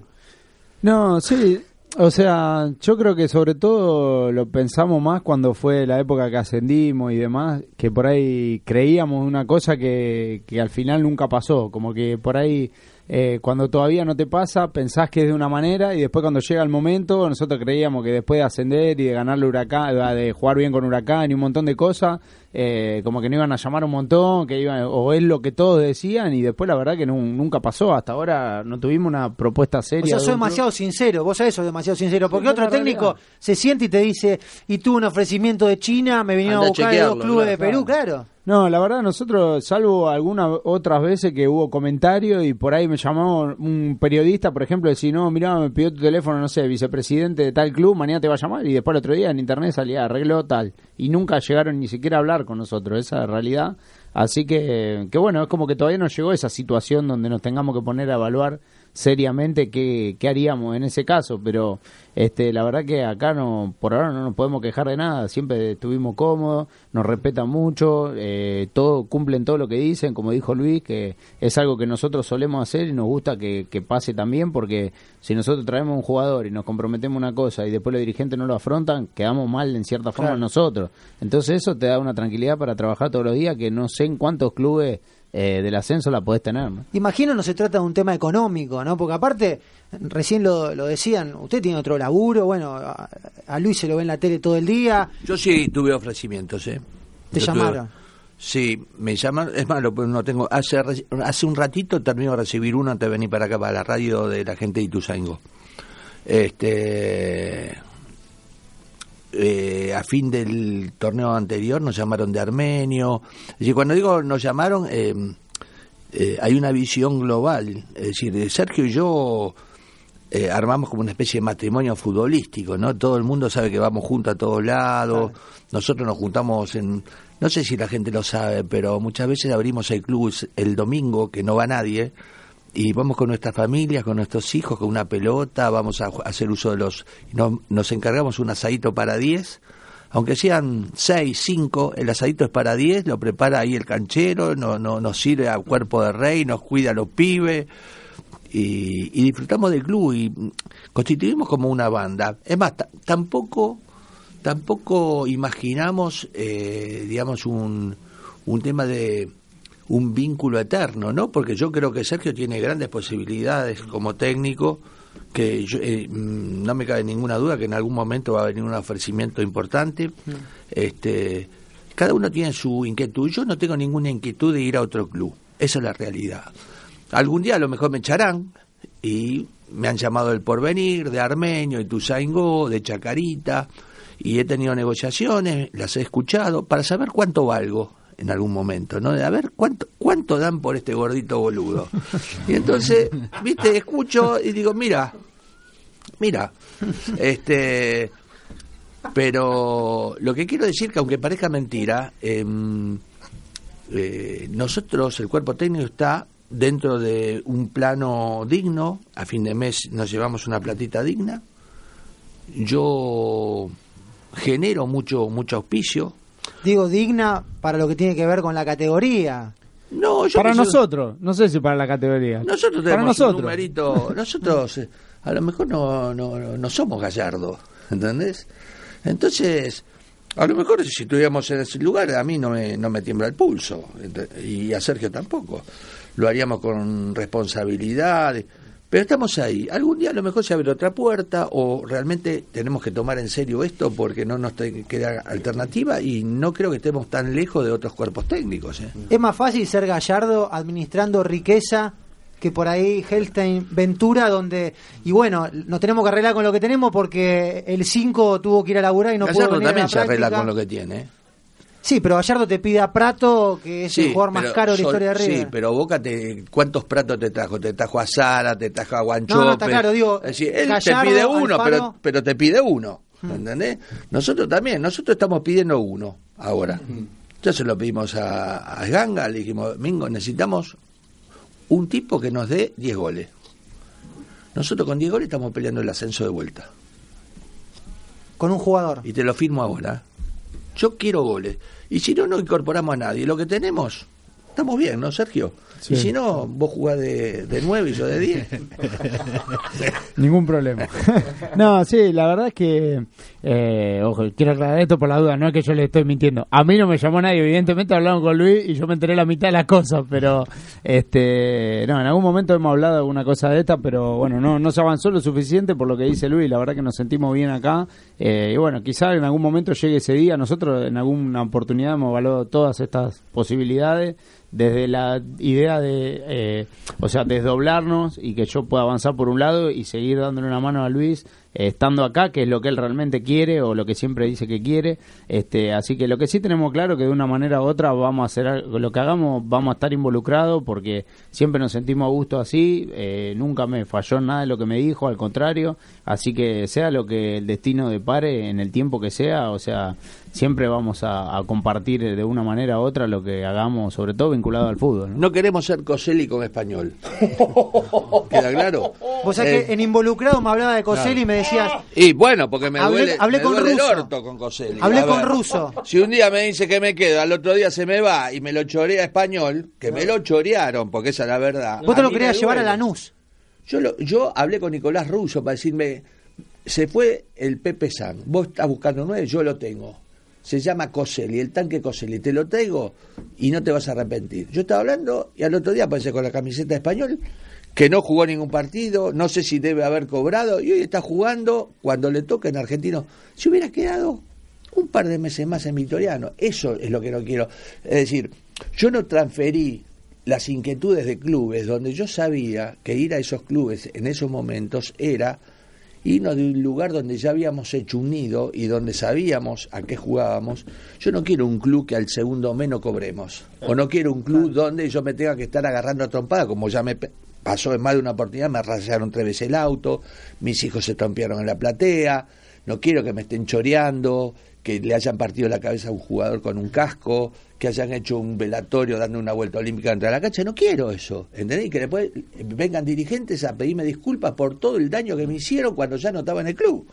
No, sí, o sea, yo creo que sobre todo lo pensamos más cuando fue la época que ascendimos y demás, que por ahí creíamos una cosa que, que al final nunca pasó, como que por ahí eh, cuando todavía no te pasa pensás que es de una manera y después cuando llega el momento nosotros creíamos que después de ascender y de ganarle Huracán, de jugar bien con Huracán y un montón de cosas, eh, como que no iban a llamar un montón, que iban, o es lo que todos decían y después la verdad que nu- nunca pasó, hasta ahora no tuvimos una propuesta O seria. sea, de un club. demasiado sincero, vos sabés, soy demasiado sincero, porque Sí, otro técnico realidad. se siente y te dice, y tuve un ofrecimiento de China, me vinieron Anda a a buscar de dos clubes de claro. Perú, claro. No, la verdad nosotros, salvo algunas otras veces que hubo comentarios y por ahí me llamó un periodista, por ejemplo, decir, no, mirá, me pidió tu teléfono, no sé, vicepresidente de tal club, mañana te va a llamar y después el otro día en internet salía, arregló tal. Y nunca llegaron ni siquiera a hablar con nosotros, esa es la realidad. Así que, que bueno, es como que todavía no llegó esa situación donde nos tengamos que poner a evaluar seriamente qué, qué haríamos en ese caso, pero este la verdad que acá no por ahora no nos podemos quejar de nada, siempre estuvimos cómodos, nos respetan mucho, eh, todo cumplen todo lo que dicen, como dijo Luis, que es algo que nosotros solemos hacer y nos gusta que, que pase también, porque si nosotros traemos un jugador y nos comprometemos una cosa y después los dirigentes no lo afrontan, quedamos mal en cierta forma Claro. nosotros. Entonces eso te da una tranquilidad para trabajar todos los días que no sé en cuántos clubes eh, del ascenso la podés tener. ¿no? Imagino no se trata de un tema económico, ¿no? Porque aparte, recién lo, lo decían, usted tiene otro laburo, bueno, a, a Luis se lo ve en la tele todo el día, Yo sí tuve ofrecimientos, ¿eh? te Yo tuve- llamaron. Sí, me llaman, es malo, pues no tengo, hace, re- hace un ratito termino de recibir uno antes de venir para acá, para la radio de la gente de Ituzaingó. Este, eh, a fin del torneo anterior nos llamaron de Armenio. Es decir, cuando digo nos llamaron, eh, eh, hay una visión global. Es decir, eh, Sergio y yo eh, armamos como una especie de matrimonio futbolístico, ¿no? Todo el mundo sabe que vamos juntos a todos lados. Nosotros nos juntamos en. No sé si la gente lo sabe, pero muchas veces abrimos el club el domingo, que no va nadie, y vamos con nuestras familias, con nuestros hijos, con una pelota, vamos a, hacer uso de los... no- nos encargamos un asadito para 10, aunque sean 6, 5, el asadito es para 10, lo prepara ahí el canchero, no, no, nos sirve a cuerpo de rey, nos cuida a los pibes, y, y disfrutamos del club y constituimos como una banda. Es más, ta- tampoco tampoco imaginamos, eh, digamos, un, un tema de un vínculo eterno, ¿no? Porque yo creo que Sergio tiene grandes posibilidades como técnico, que yo, eh, mm, no me cabe ninguna duda que en algún momento va a venir un ofrecimiento importante. Este, cada uno tiene su inquietud. Yo no tengo ninguna inquietud de ir a otro club. Esa es la realidad. Algún día a lo mejor me echarán y me han llamado del Porvenir, de Armenio, de Tuzaingó, de Chacarita y he tenido negociaciones, las he escuchado para saber cuánto valgo en algún momento, ¿no? De a ver cuánto cuánto dan por este gordito boludo. Y entonces, viste, escucho y digo, mira, mira, este pero lo que quiero decir que aunque parezca mentira, em, eh, nosotros, el cuerpo técnico está dentro de un plano digno, a fin de mes nos llevamos una platita digna, yo genero mucho, mucho auspicio. Digo, digna para lo que tiene que ver con la categoría. No, yo para pienso- nosotros, no sé si para la categoría. Nosotros para tenemos nosotros. un numerito, (laughs) nosotros eh, a lo mejor no, no, no- no somos gallardo, ¿entendés? Entonces, a lo mejor si estuviéramos en ese lugar, a mí no me, no me tiembla el pulso, y a Sergio tampoco. Lo haríamos con responsabilidad, pero estamos ahí. Algún día a lo mejor se abre otra puerta o realmente tenemos que tomar en serio esto porque no nos queda alternativa y no creo que estemos tan lejos de otros cuerpos técnicos. ¿eh? Es más fácil ser gallardo administrando riqueza que por ahí Helstein Ventura, donde, y bueno, nos tenemos que arreglar con lo que tenemos porque el 5 tuvo que ir a laburar y no pudo a también la se arregla con lo que tiene. ¿Eh? Sí, pero Gallardo te pide a Prato, que es el jugador más caro de la historia de River. Sí, pero Boca, te, ¿cuántos platos te trajo? Te trajo a Sara, te trajo a Guanchope. No, no, está claro, digo, Es decir, él Gallardo, te pide uno, pero, pero te pide uno. ¿Entendés? Nosotros también, nosotros estamos pidiendo uno ahora. Ya se lo pedimos a, a Ganga, le dijimos, Mingo, necesitamos un tipo que nos dé 10 goles. Nosotros con 10 goles estamos peleando el ascenso de vuelta. Con un jugador. Y te lo firmo ahora. Yo quiero goles. Y si no, no incorporamos a nadie. Lo que tenemos, estamos bien, ¿no, Sergio? Sí. Y si no, vos jugás de, de 9 y yo de 10. (laughs) Ningún problema. (laughs) no, sí, la verdad es que, eh, ojo, quiero aclarar esto por la duda, no es que yo le estoy mintiendo. A mí no me llamó nadie, evidentemente hablaron con Luis y yo me enteré la mitad de las cosas, pero, este, no, en algún momento hemos hablado de alguna cosa de esta, pero bueno, no, no se avanzó lo suficiente por lo que dice Luis, la verdad que nos sentimos bien acá, eh, y bueno, quizá en algún momento llegue ese día, nosotros en alguna oportunidad hemos evaluado todas estas posibilidades, desde la idea de, eh, o sea, desdoblarnos y que yo pueda avanzar por un lado y seguir dándole una mano a Luis eh, estando acá, que es lo que él realmente quiere o lo que siempre dice que quiere. Este, así que lo que sí tenemos claro que de una manera u otra vamos a hacer algo- lo que hagamos, vamos a estar involucrados porque siempre nos sentimos a gusto así. eh, nunca me falló nada de lo que me dijo, al contrario. Así que sea lo que el destino depare en el tiempo que sea, o sea, siempre vamos a, a compartir de una manera u otra lo que hagamos, sobre todo vinculado al fútbol. ¿no? No queremos ser Coselli con español. (laughs) ¿Queda claro? Vos sabés Eh, que en involucrado me hablaba de Coselli claro. y me decías, Y bueno, porque me Hablé- duele, hablé me con duele el orto con Coselli. Hablé con ver, Russo. Si un día me dice que me quedo, al otro día se me va y me lo chorea español, que me lo chorearon, porque esa es la verdad. vos te lo querías llevar a. Lanús. Yo, lo, yo hablé con Nicolás Russo para decirme, se fue el Pepe San, vos estás buscando nueve, yo lo tengo. Se llama Coselli, el tanque Coselli, te lo traigo y no te vas a arrepentir. Yo estaba hablando y al otro día aparece con la camiseta español, que no jugó ningún partido, no sé si debe haber cobrado, y hoy está jugando cuando le toca en argentino. Si hubiera quedado un par de meses más en Victoriano, eso es lo que no quiero. Es decir, yo no transferí las inquietudes de clubes donde yo sabía que ir a esos clubes en esos momentos era irnos de un lugar donde ya habíamos hecho un nido y donde sabíamos a qué jugábamos. Yo no quiero un club que al segundo menos cobremos. O no quiero un club donde yo me tenga que estar agarrando a trompada, como ya me pasó en más de una oportunidad, me rayaron tres veces el auto, mis hijos se trompearon en la platea, no quiero que me estén choreando, que le hayan partido la cabeza a un jugador con un casco, que hayan hecho un velatorio dando una vuelta olímpica dentro de la cancha, no quiero eso, ¿entendés? Y que después vengan dirigentes a pedirme disculpas por todo el daño que me hicieron cuando ya no estaba en el club,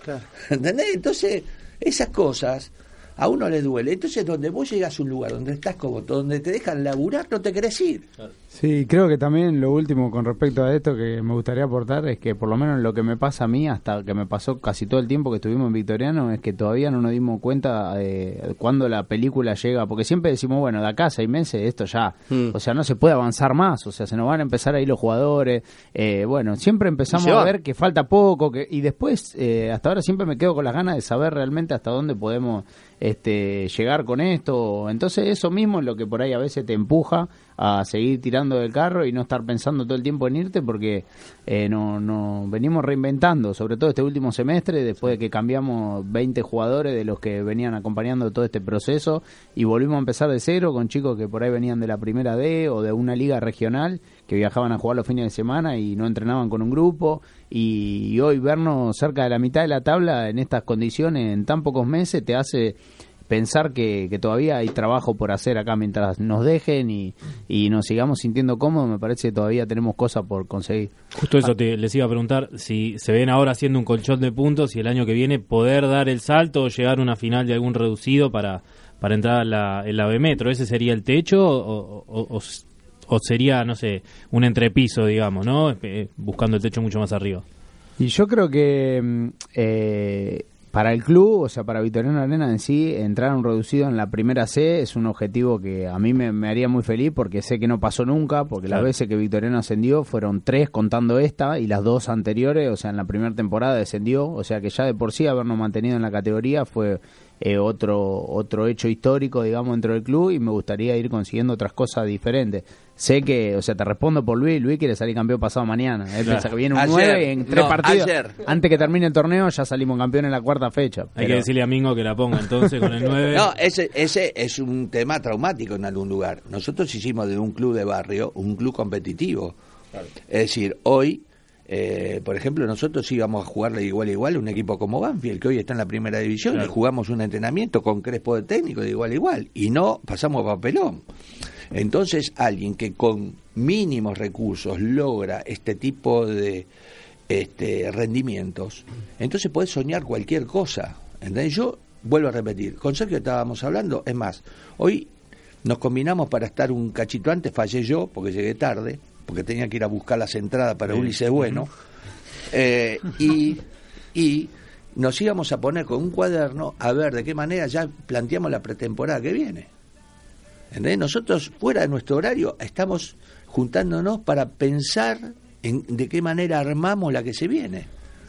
¿entendés? Entonces, esas cosas a uno le duele. Entonces, donde vos llegas a un lugar donde estás como donde te dejan laburar, no te querés ir. Sí, creo que también lo último con respecto a esto que me gustaría aportar es que por lo menos lo que me pasa a mí, hasta que me pasó casi todo el tiempo que estuvimos en Victoriano, es que todavía no nos dimos cuenta de cuándo la película llega, porque siempre decimos, bueno, de acá a seis meses esto ya, o sea, no se puede avanzar más, o sea, se nos van a empezar a ir los jugadores, eh, bueno, siempre empezamos a ver que falta poco, que, y después, eh, hasta ahora siempre me quedo con las ganas de saber realmente hasta dónde podemos este, llegar con esto. Entonces eso mismo es lo que por ahí a veces te empuja a seguir tirando del carro y no estar pensando todo el tiempo en irte porque eh, no, no venimos reinventando, sobre todo este último semestre, después de que cambiamos 20 jugadores de los que venían acompañando todo este proceso y volvimos a empezar de cero con chicos que por ahí venían de la primera D o de una liga regional que viajaban a jugar los fines de semana y no entrenaban con un grupo y, y hoy vernos cerca de la mitad de la tabla en estas condiciones en tan pocos meses te hace pensar que, que todavía hay trabajo por hacer acá mientras nos dejen y, y nos sigamos sintiendo cómodos, me parece que todavía tenemos cosas por conseguir. Justo eso te, les iba a preguntar, si se ven ahora haciendo un colchón de puntos y el año que viene poder dar el salto o llegar a una final de algún reducido para, para entrar a la, en la B Metro. ¿Ese sería el techo o, o- o- o sería, no sé, un entrepiso, digamos, ¿no? Eh, Buscando el techo mucho más arriba. Y yo creo que mm, eh, para el club, o sea, para Victoriano Arena en sí, entrar a un reducido en la primera C es un objetivo que a mí me, me haría muy feliz porque sé que no pasó nunca, porque las veces que Victoriano ascendió fueron tres contando esta y las dos anteriores, o sea, en la primera temporada descendió, o sea que ya de por sí habernos mantenido en la categoría fue eh, otro otro hecho histórico, digamos, dentro del club y me gustaría ir consiguiendo otras cosas diferentes. Sé que, o sea, te respondo por Luis, Luis quiere salir campeón pasado mañana. Él Claro. piensa que viene un Ayer, 9 en tres no, partidos. ayer. Antes que termine el torneo ya salimos campeón en la cuarta fecha. Hay que decirle a Mingo que la ponga entonces con el 9. No, ese, ese es un tema traumático en algún lugar. Nosotros hicimos de un club de barrio un club competitivo. Es decir, hoy, eh, por ejemplo, nosotros íbamos a jugarle igual a igual a un equipo como Banfield, que hoy está en la primera división, y jugamos un entrenamiento con Crespo de técnico de igual a igual, y no pasamos papelón. Entonces, alguien que con mínimos recursos logra este tipo de este, rendimientos, entonces puede soñar cualquier cosa. ¿entendés? Yo vuelvo a repetir, con Sergio estábamos hablando, es más, hoy nos combinamos para estar un cachito antes, fallé yo porque llegué tarde, porque tenía que ir a buscar las entradas para Sí. Ulises Bueno, (laughs) eh, y, y nos íbamos a poner con un cuaderno a ver de qué manera ya planteamos la pretemporada que viene. ¿Entendés? Nosotros fuera de nuestro horario estamos juntándonos para pensar en de qué manera armamos la que se viene.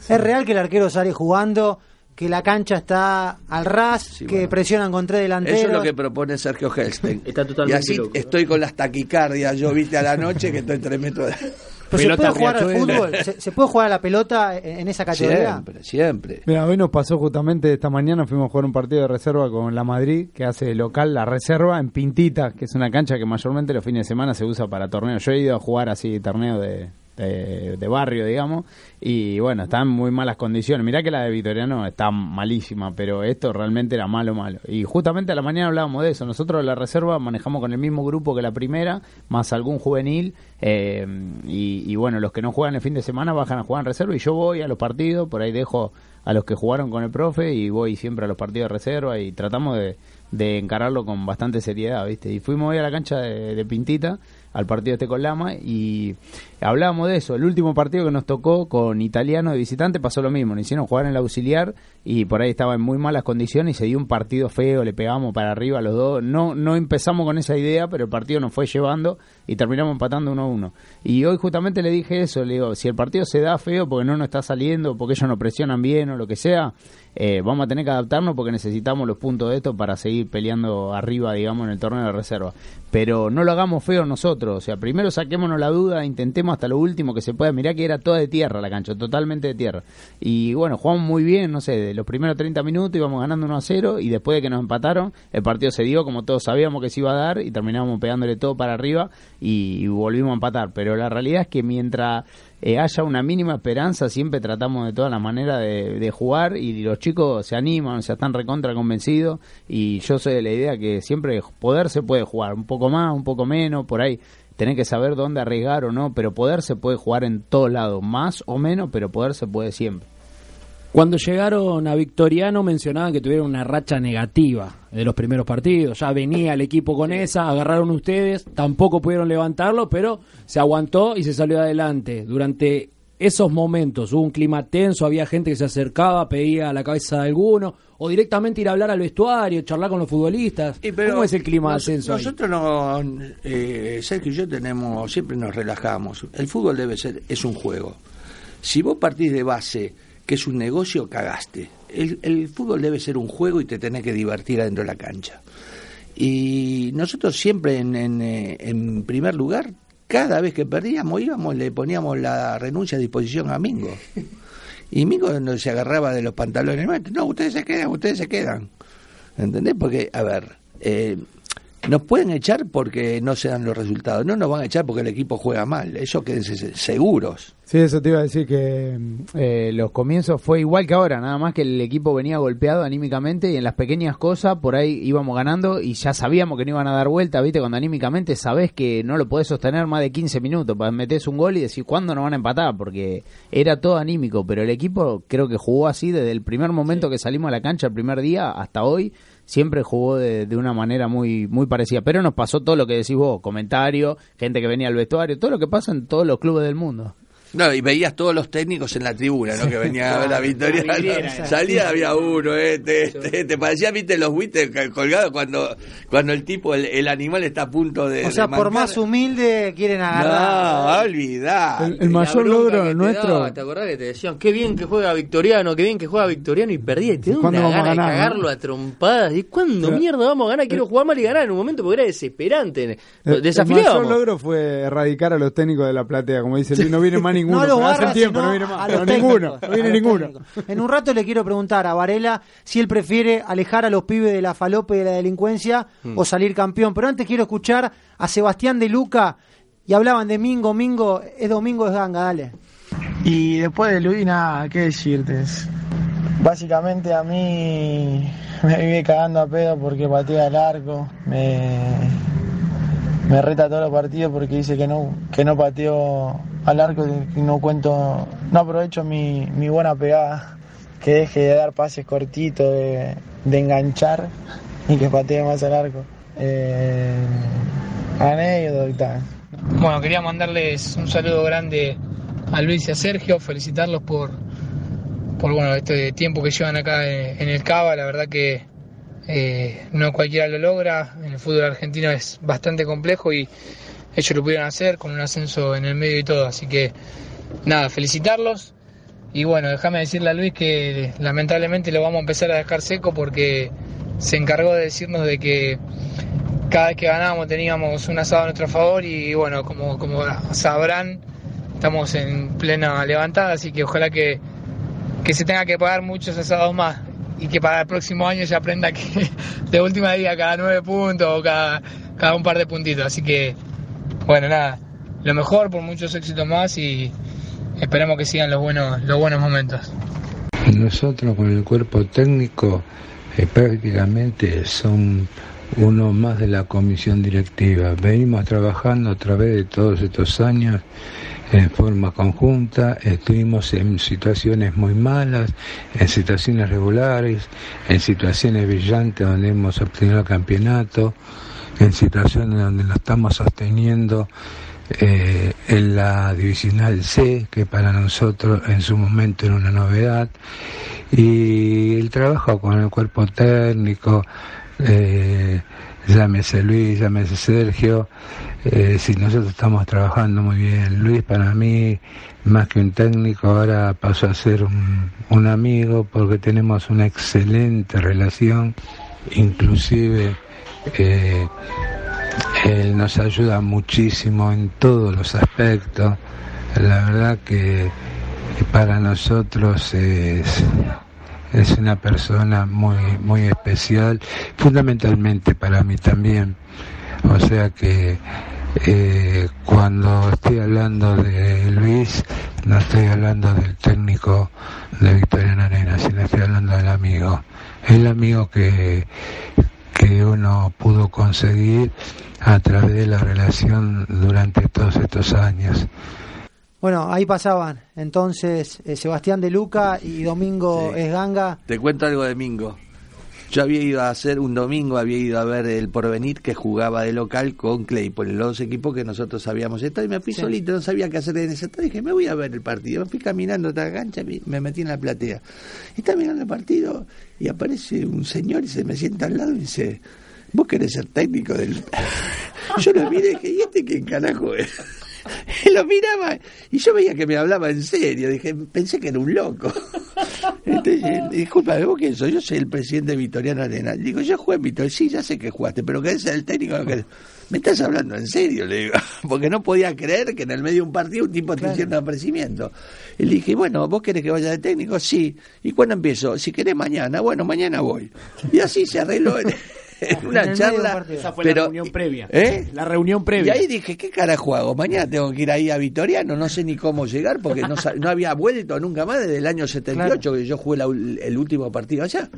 Es real que el arquero sale jugando, que la cancha está al ras, que presionan con tres delanteros. Eso es lo que propone Sergio Helstein. Está y totalmente así loco. estoy con las taquicardias, yo viste a la noche que estoy tremendo. de- (laughs) Pero se puede jugar al fútbol, ¿Se, se puede jugar a la pelota en, en esa categoría. Siempre, siempre. Mira, hoy nos pasó justamente esta mañana, fuimos a jugar un partido de reserva con la Madrid, que hace local la reserva en Pintita, que es una cancha que mayormente los fines de semana se usa para torneos. Yo he ido a jugar así, torneo de, de, barrio, digamos, y bueno, está en muy malas condiciones. Mirá que la de Vitoriano está malísima, pero esto realmente era malo, malo. Y justamente a la mañana hablábamos de eso. Nosotros la reserva manejamos con el mismo grupo que la primera, más algún juvenil, eh, y, y bueno, los que no juegan el fin de semana bajan a jugar en reserva y yo voy a los partidos, por ahí dejo a los que jugaron con el profe y voy siempre a los partidos de reserva y tratamos de, de encararlo con bastante seriedad, ¿viste? Y fuimos hoy a la cancha de, de Pintita, al partido este con Lama, y hablábamos de eso. El último partido que nos tocó con Italiano de visitante pasó lo mismo, nos hicieron jugar en el auxiliar y por ahí estaba en muy malas condiciones y se dio un partido feo, le pegamos para arriba a los dos. No, no empezamos con esa idea, pero el partido nos fue llevando y terminamos empatando 1 a 1. Y hoy justamente le dije eso, le digo, si el partido se da feo porque no nos está saliendo, porque ellos no presionan bien o lo que sea, eh, vamos a tener que adaptarnos porque necesitamos los puntos de esto para seguir peleando arriba, digamos, en el torneo de reserva. Pero no lo hagamos feo nosotros, o sea, primero saquémonos la duda, intentemos hasta lo último que se pueda. Mirá que era toda de tierra la cancha, totalmente de tierra. Y bueno, jugamos muy bien, no sé, de los primeros 30 minutos íbamos ganando 1 a 0 y después de que nos empataron, el partido se dio como todos sabíamos que se iba a dar y terminamos pegándole todo para arriba y, volvimos a empatar. Pero la realidad es que mientras eh, haya una mínima esperanza, siempre tratamos de todas las maneras de, de jugar y los chicos se animan, o sea, están recontra convencidos y yo soy de la idea que siempre poder se puede jugar, un poco más, un poco menos, por ahí tenés que saber dónde arriesgar o no, pero poder se puede jugar en todos lados, más o menos, pero poder se puede siempre. Cuando llegaron a Victoriano mencionaban que tuvieron una racha negativa de los primeros partidos. Ya venía el equipo con esa, agarraron ustedes, tampoco pudieron levantarlo, pero se aguantó y se salió adelante. Durante esos momentos hubo un clima tenso, había gente que se acercaba, pedía la cabeza de alguno, o directamente ir a hablar al vestuario, charlar con los futbolistas. Pero ¿Cómo es el clima de nos- ascenso ahí? Nosotros no, eh, Sergio y yo tenemos, siempre nos relajamos. El fútbol debe ser, es un juego. Si vos partís de base que es un negocio, cagaste. El, el fútbol debe ser un juego y te tenés que divertir adentro de la cancha. Y nosotros siempre en, en, eh, en primer lugar, cada vez que perdíamos íbamos, le poníamos la renuncia a disposición a Mingo. Y Mingo no se agarraba de los pantalones. No, ustedes se quedan, ustedes se quedan. ¿Entendés? Porque, a ver, eh, nos pueden echar porque no se dan los resultados. No nos van a echar porque el equipo juega mal. Eso quédense se- seguros. Sí, eso te iba a decir que eh, los comienzos fue igual que ahora, nada más que el equipo venía golpeado anímicamente y en las pequeñas cosas por ahí íbamos ganando y ya sabíamos que no iban a dar vuelta, viste, cuando anímicamente sabés que no lo podés sostener más de 15 minutos, para metés un gol y decir cuándo nos van a empatar, porque era todo anímico, pero el equipo creo que jugó así desde el primer momento que salimos a la cancha, el primer día hasta hoy, siempre jugó de, de una manera muy muy parecida, pero nos pasó todo lo que decís vos, comentarios, gente que venía al vestuario, todo lo que pasa en todos los clubes del mundo. No, y veías todos los técnicos en la tribuna, ¿no? Que venían a ver la (laughs) victoria. la vidriera, No, salía, había uno, este, este, este. Parecía, viste, los buitres colgados cuando, cuando el tipo, el, el animal está a punto de. O sea, de por más humilde quieren No, agarrar. olvidá. El, el mayor logro nuestro. ¿Te acordás que te decían qué bien que juega Victoriano, qué bien que juega Victoriano y perdía? Y te da ¿Cuándo una vamos a gana de ganar, cagarlo a trompadas. ¿Y cuándo Pero- mierda vamos a ganar? Quiero jugar mal y ganar en un momento porque era desesperante. El, el mayor logro fue erradicar a los técnicos de la platea, como dice Luis, no viene más (laughs) ninguno. No a los tiempo, no viene más. a los No, técnicos, ninguno, no viene ninguno. técnicos. En un rato le quiero preguntar a Varela si él prefiere alejar a los pibes de la falope y de la delincuencia Mm. o salir campeón. Pero antes quiero escuchar a Sebastián de Luca y hablaban de Mingo. Mingo, es domingo, es ganga, dale. Y después de Luis, nada, qué decirte. Básicamente a mí me vive cagando a pedo porque patea el arco, me, me reta todos los partidos porque dice que no, que no pateo al arco y no cuento, no aprovecho mi, mi buena pegada, que deje de dar pases cortitos, de, enganchar y que patee más al arco. Eh, anécdota. Bueno, quería mandarles un saludo grande a Luis y a Sergio, felicitarlos por, por bueno, este tiempo que llevan acá en el Cava. La verdad que eh, no cualquiera lo logra. En el fútbol argentino es bastante complejo y ellos lo pudieron hacer con un ascenso en el medio y todo. Así que nada, felicitarlos. Y bueno, déjame decirle a Luis que lamentablemente lo vamos a empezar a dejar seco porque se encargó de decirnos de que cada vez que ganábamos teníamos un asado a nuestro favor y bueno, como, como sabrán, estamos en plena levantada, así que ojalá que, que se tenga que pagar muchos asados más y que para el próximo año ya aprenda que (laughs) de última día cada nueve puntos o cada, cada un par de puntitos. Así que, bueno, nada, lo mejor por muchos éxitos más y esperemos que sigan los buenos, los buenos momentos. Nosotros con el cuerpo técnico eh, prácticamente son uno más de la comisión directiva. Venimos trabajando a través de todos estos años en forma conjunta, estuvimos en situaciones muy malas, en situaciones regulares, en situaciones brillantes donde hemos obtenido el campeonato, en situaciones donde lo estamos sosteniendo eh, en la divisional C, que para nosotros en su momento era una novedad, y el trabajo con el cuerpo técnico, eh, llámese Luis, llámese Sergio, eh, si nosotros estamos trabajando muy bien. Luis para mí, más que un técnico, ahora pasó a ser un, amigo porque tenemos una excelente relación, inclusive eh, él nos ayuda muchísimo en todos los aspectos. La verdad que para nosotros es, es una persona muy, muy especial, fundamentalmente para mí también. O sea que eh, cuando estoy hablando de Luis, no estoy hablando del técnico de Victoria Arena, sino estoy hablando del amigo. El amigo que, que uno pudo conseguir a través de la relación durante todos estos años. Bueno, ahí pasaban entonces eh, Sebastián de Luca y Domingo Sí. Esganga. Te cuento algo de Mingo. Yo había ido a hacer un domingo, había ido a ver el Porvenir que jugaba de local con Claypole, los dos equipos que nosotros habíamos estado y me fui Sí. solito, no sabía qué hacer en ese estado. Dije, me voy a ver el partido. Me fui caminando hasta la cancha, me me metí en la platea. Y está mirando el partido y aparece un señor y se me sienta al lado y dice, ¿vos querés ser técnico del...? (laughs) Yo lo miré y dije, ¿y este qué carajo es? (laughs) Lo miraba y yo veía que me hablaba en serio. Dije, pensé que era un loco. (laughs) Entonces, disculpa, ¿vos quién soy? Yo soy el presidente de Victoriano Arena. Digo, yo jugué en Victoria. Sí, ya sé que jugaste, pero que es el técnico. (laughs) Me estás hablando en serio, le digo. Porque no podía creer que en el medio de un partido un tipo te hiciera un ofrecimiento. Y le dije, bueno, ¿vos querés que vaya de técnico? Sí. ¿Y cuándo empiezo? Si querés mañana. Bueno, mañana voy. Y así se arregló en, (laughs) en una En charla. Esa fue la reunión previa. ¿Eh? La reunión previa. Y ahí dije, ¿qué carajo hago? Mañana tengo que ir ahí a Vitoriano, no sé ni cómo llegar porque no, había vuelto nunca más desde el año 78 que yo jugué la el último partido allá.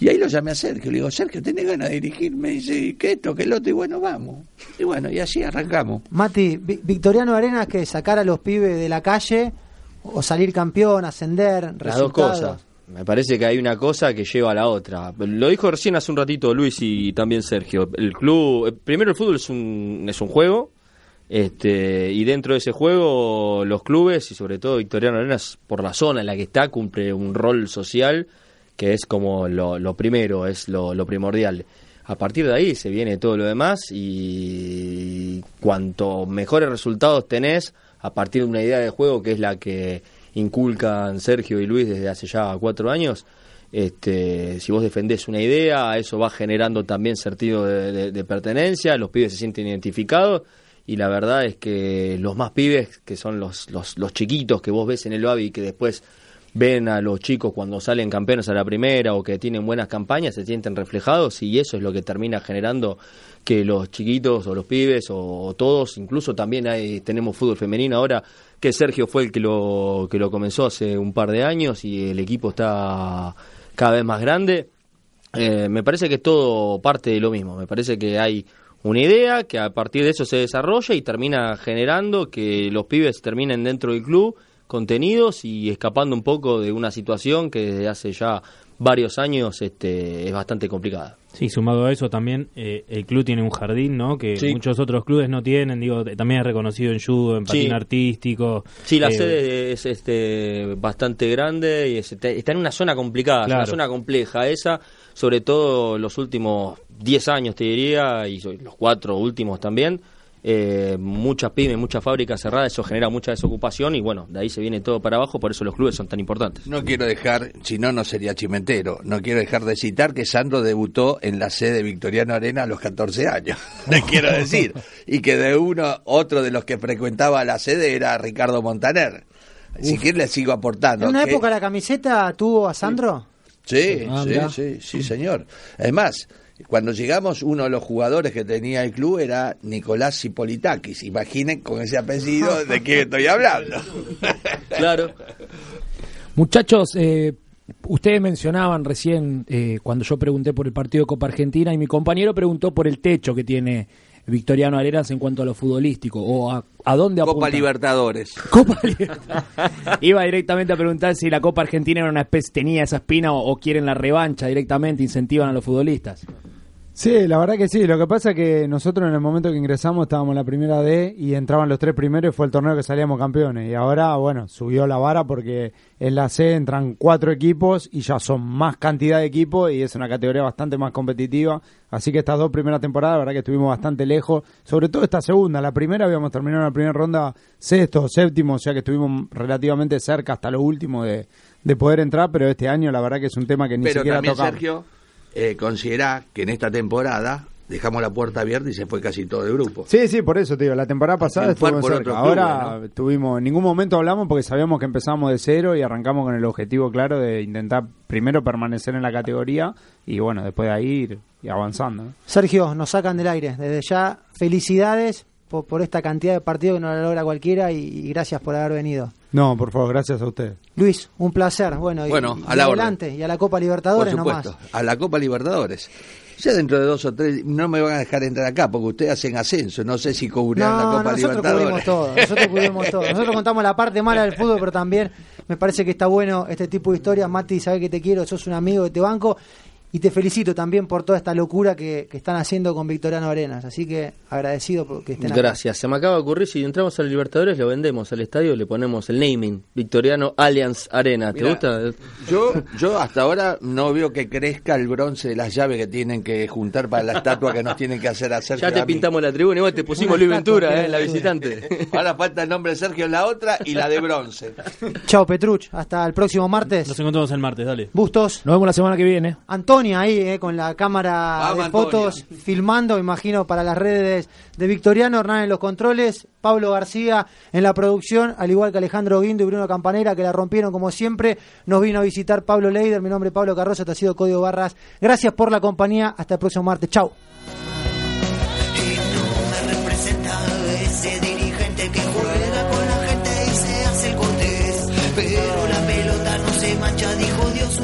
Y ahí lo llamé a Sergio, le digo, Sergio, ¿tenés ganas de dirigir? Me dice, "¿Y ¿qué esto, qué el otro? Y bueno, vamos. Y bueno, y así arrancamos. Mati, Vi- Victoriano Arenas que sacar a los pibes de la calle o salir campeón, ascender, Las dos cosas. Me parece que hay una cosa que lleva a la otra. Lo dijo recién hace un ratito Luis y también Sergio. El club, eh, primero el fútbol es un, es un juego Este, y dentro de ese juego, los clubes y sobre todo Victoriano Arenas, por la zona en la que está, cumple un rol social que es como lo, lo primero, es lo, lo primordial. A partir de ahí se viene todo lo demás y cuanto mejores resultados tenés a partir de una idea de juego que es la que inculcan Sergio y Luis desde hace ya cuatro años, este, si vos defendés una idea, eso va generando también sentido de, pertenencia, los pibes se sienten identificados y la verdad es que los más pibes, que son los, los, los chiquitos que vos ves en el Babi que después ven a los chicos cuando salen campeones a la primera o que tienen buenas campañas, se sienten reflejados y eso es lo que termina generando que los chiquitos o los pibes o, todos, incluso también hay, tenemos fútbol femenino ahora, que Sergio fue el que lo, que lo comenzó hace un par de años y el equipo está cada vez más grande. Eh, me parece que es todo parte de lo mismo, me parece que hay una idea que a partir de eso se desarrolla y termina generando que los pibes terminen dentro del club contenidos y escapando un poco de una situación que desde hace ya varios años este, es bastante complicada. Sí, sumado a eso también eh, el club tiene un jardín, ¿no? Que Sí. muchos otros clubes no tienen, digo, eh, también es reconocido en judo, en Sí. patín artístico. Sí, la eh, sede es este, bastante grande y es- está en una zona complicada, es una zona compleja esa, sobre todo los últimos 10 años te diría, y los cuatro últimos también. Eh, muchas pymes, muchas fábricas cerradas, eso genera mucha desocupación y bueno, de ahí se viene todo para abajo, por eso los clubes son tan importantes. No quiero dejar, si no, no sería chimentero, no quiero dejar de citar que Sandro debutó en la sede Victoriano Arena a los 14 años, (laughs) le quiero decir, y que de uno, otro de los que frecuentaba la sede era Ricardo Montaner. Si quiere le sigo aportando. ¿En una que- época la camiseta tuvo a Sandro? Sí, Ah, sí, sí, sí, señor. Además, cuando llegamos, uno de los jugadores que tenía el club era Nicolás Cipolitakis. Imaginen con ese apellido de quién estoy hablando. (laughs) Claro. Muchachos, eh, ustedes mencionaban recién eh, cuando yo pregunté por el partido de Copa Argentina y mi compañero preguntó por el techo que tiene Victoriano Arenas en cuanto a lo futbolístico o a, a dónde (laughs) Copa. Libertadores. Iba directamente a preguntar si la Copa Argentina era una especie, tenía esa espina o, o quieren la revancha directamente, incentivan a los futbolistas. Sí, la verdad que sí. Lo que pasa es que nosotros en el momento que ingresamos estábamos en la primera D y entraban los tres primeros y fue el torneo que salíamos campeones. Y ahora, bueno, subió la vara porque en la C entran cuatro equipos y ya son más cantidad de equipos y es una categoría bastante más competitiva. Así que estas dos primeras temporadas, la verdad que estuvimos bastante lejos. Sobre todo esta segunda. La primera habíamos terminado en la primera ronda sexto o séptimo, o sea que estuvimos relativamente cerca hasta lo último de, de poder entrar. Pero este año la verdad que es un tema que ni Pero siquiera tocamos. Sergio, eh, considera que en esta temporada dejamos la puerta abierta y se fue casi todo el grupo. Sí, sí, por eso te digo, la temporada pasada cerca. clubes, Ahora tuvimos, en ningún momento hablamos porque sabíamos que empezamos de cero y arrancamos con el objetivo claro de intentar primero permanecer en la categoría y bueno, después de ahí ir y avanzando. Sergio, nos sacan del aire. Desde ya, felicidades por, por esta cantidad de partidos que no la logra cualquiera y, y gracias por haber venido. No, por favor, gracias a ustedes. Luis, un placer. Bueno, y- Bueno, y, a la adelante. Y a la Copa Libertadores Por supuesto, nomás. a la Copa Libertadores. Ya dentro de dos o tres, no me van a dejar entrar acá porque ustedes hacen ascenso. No sé si cubrirán la No, Copa nosotros Libertadores. cubrimos todo, nosotros cubrimos todo. Nosotros (laughs) contamos la parte mala del fútbol, pero también me parece que está bueno este tipo de historias. Mati, sabes que te quiero, sos un amigo de te banco y te felicito también por toda esta locura que, que están haciendo con Victoriano Arenas. Así que agradecido por que estén acá. Gracias. Se me acaba de ocurrir, si entramos al Libertadores, lo vendemos al estadio, le ponemos el naming, Victoriano Allianz Arena. ¿Te Mirá, gusta? Yo, yo hasta ahora no veo que crezca el bronce de las llaves que tienen que juntar para la estatua que nos tienen que hacer a Sergio. Ya te pintamos la tribuna, igual te pusimos Luis Ventura, eh, la visitante. Ahora falta el nombre de Sergio en la otra y la de bronce. Chao Petruch, hasta el próximo martes. Nos encontramos el martes, dale. Bustos. Nos vemos la semana que viene. Antonia ahí eh, con la cámara Vamos, de Antonia. fotos filmando, imagino, para las redes de Victoriano, Hernán en los controles, Pablo García en la producción, al igual que Alejandro Guindo y Bruno Campanera, que la rompieron como siempre. Nos vino a visitar Pablo Leider, mi nombre es Pablo Carroza, este ha sido Código Barras. Gracias por la compañía, hasta el próximo martes. Chao. me representa ese dirigente que juega con la gente y se hace el cortés. Pero la pelota no se mancha, dijo Dios.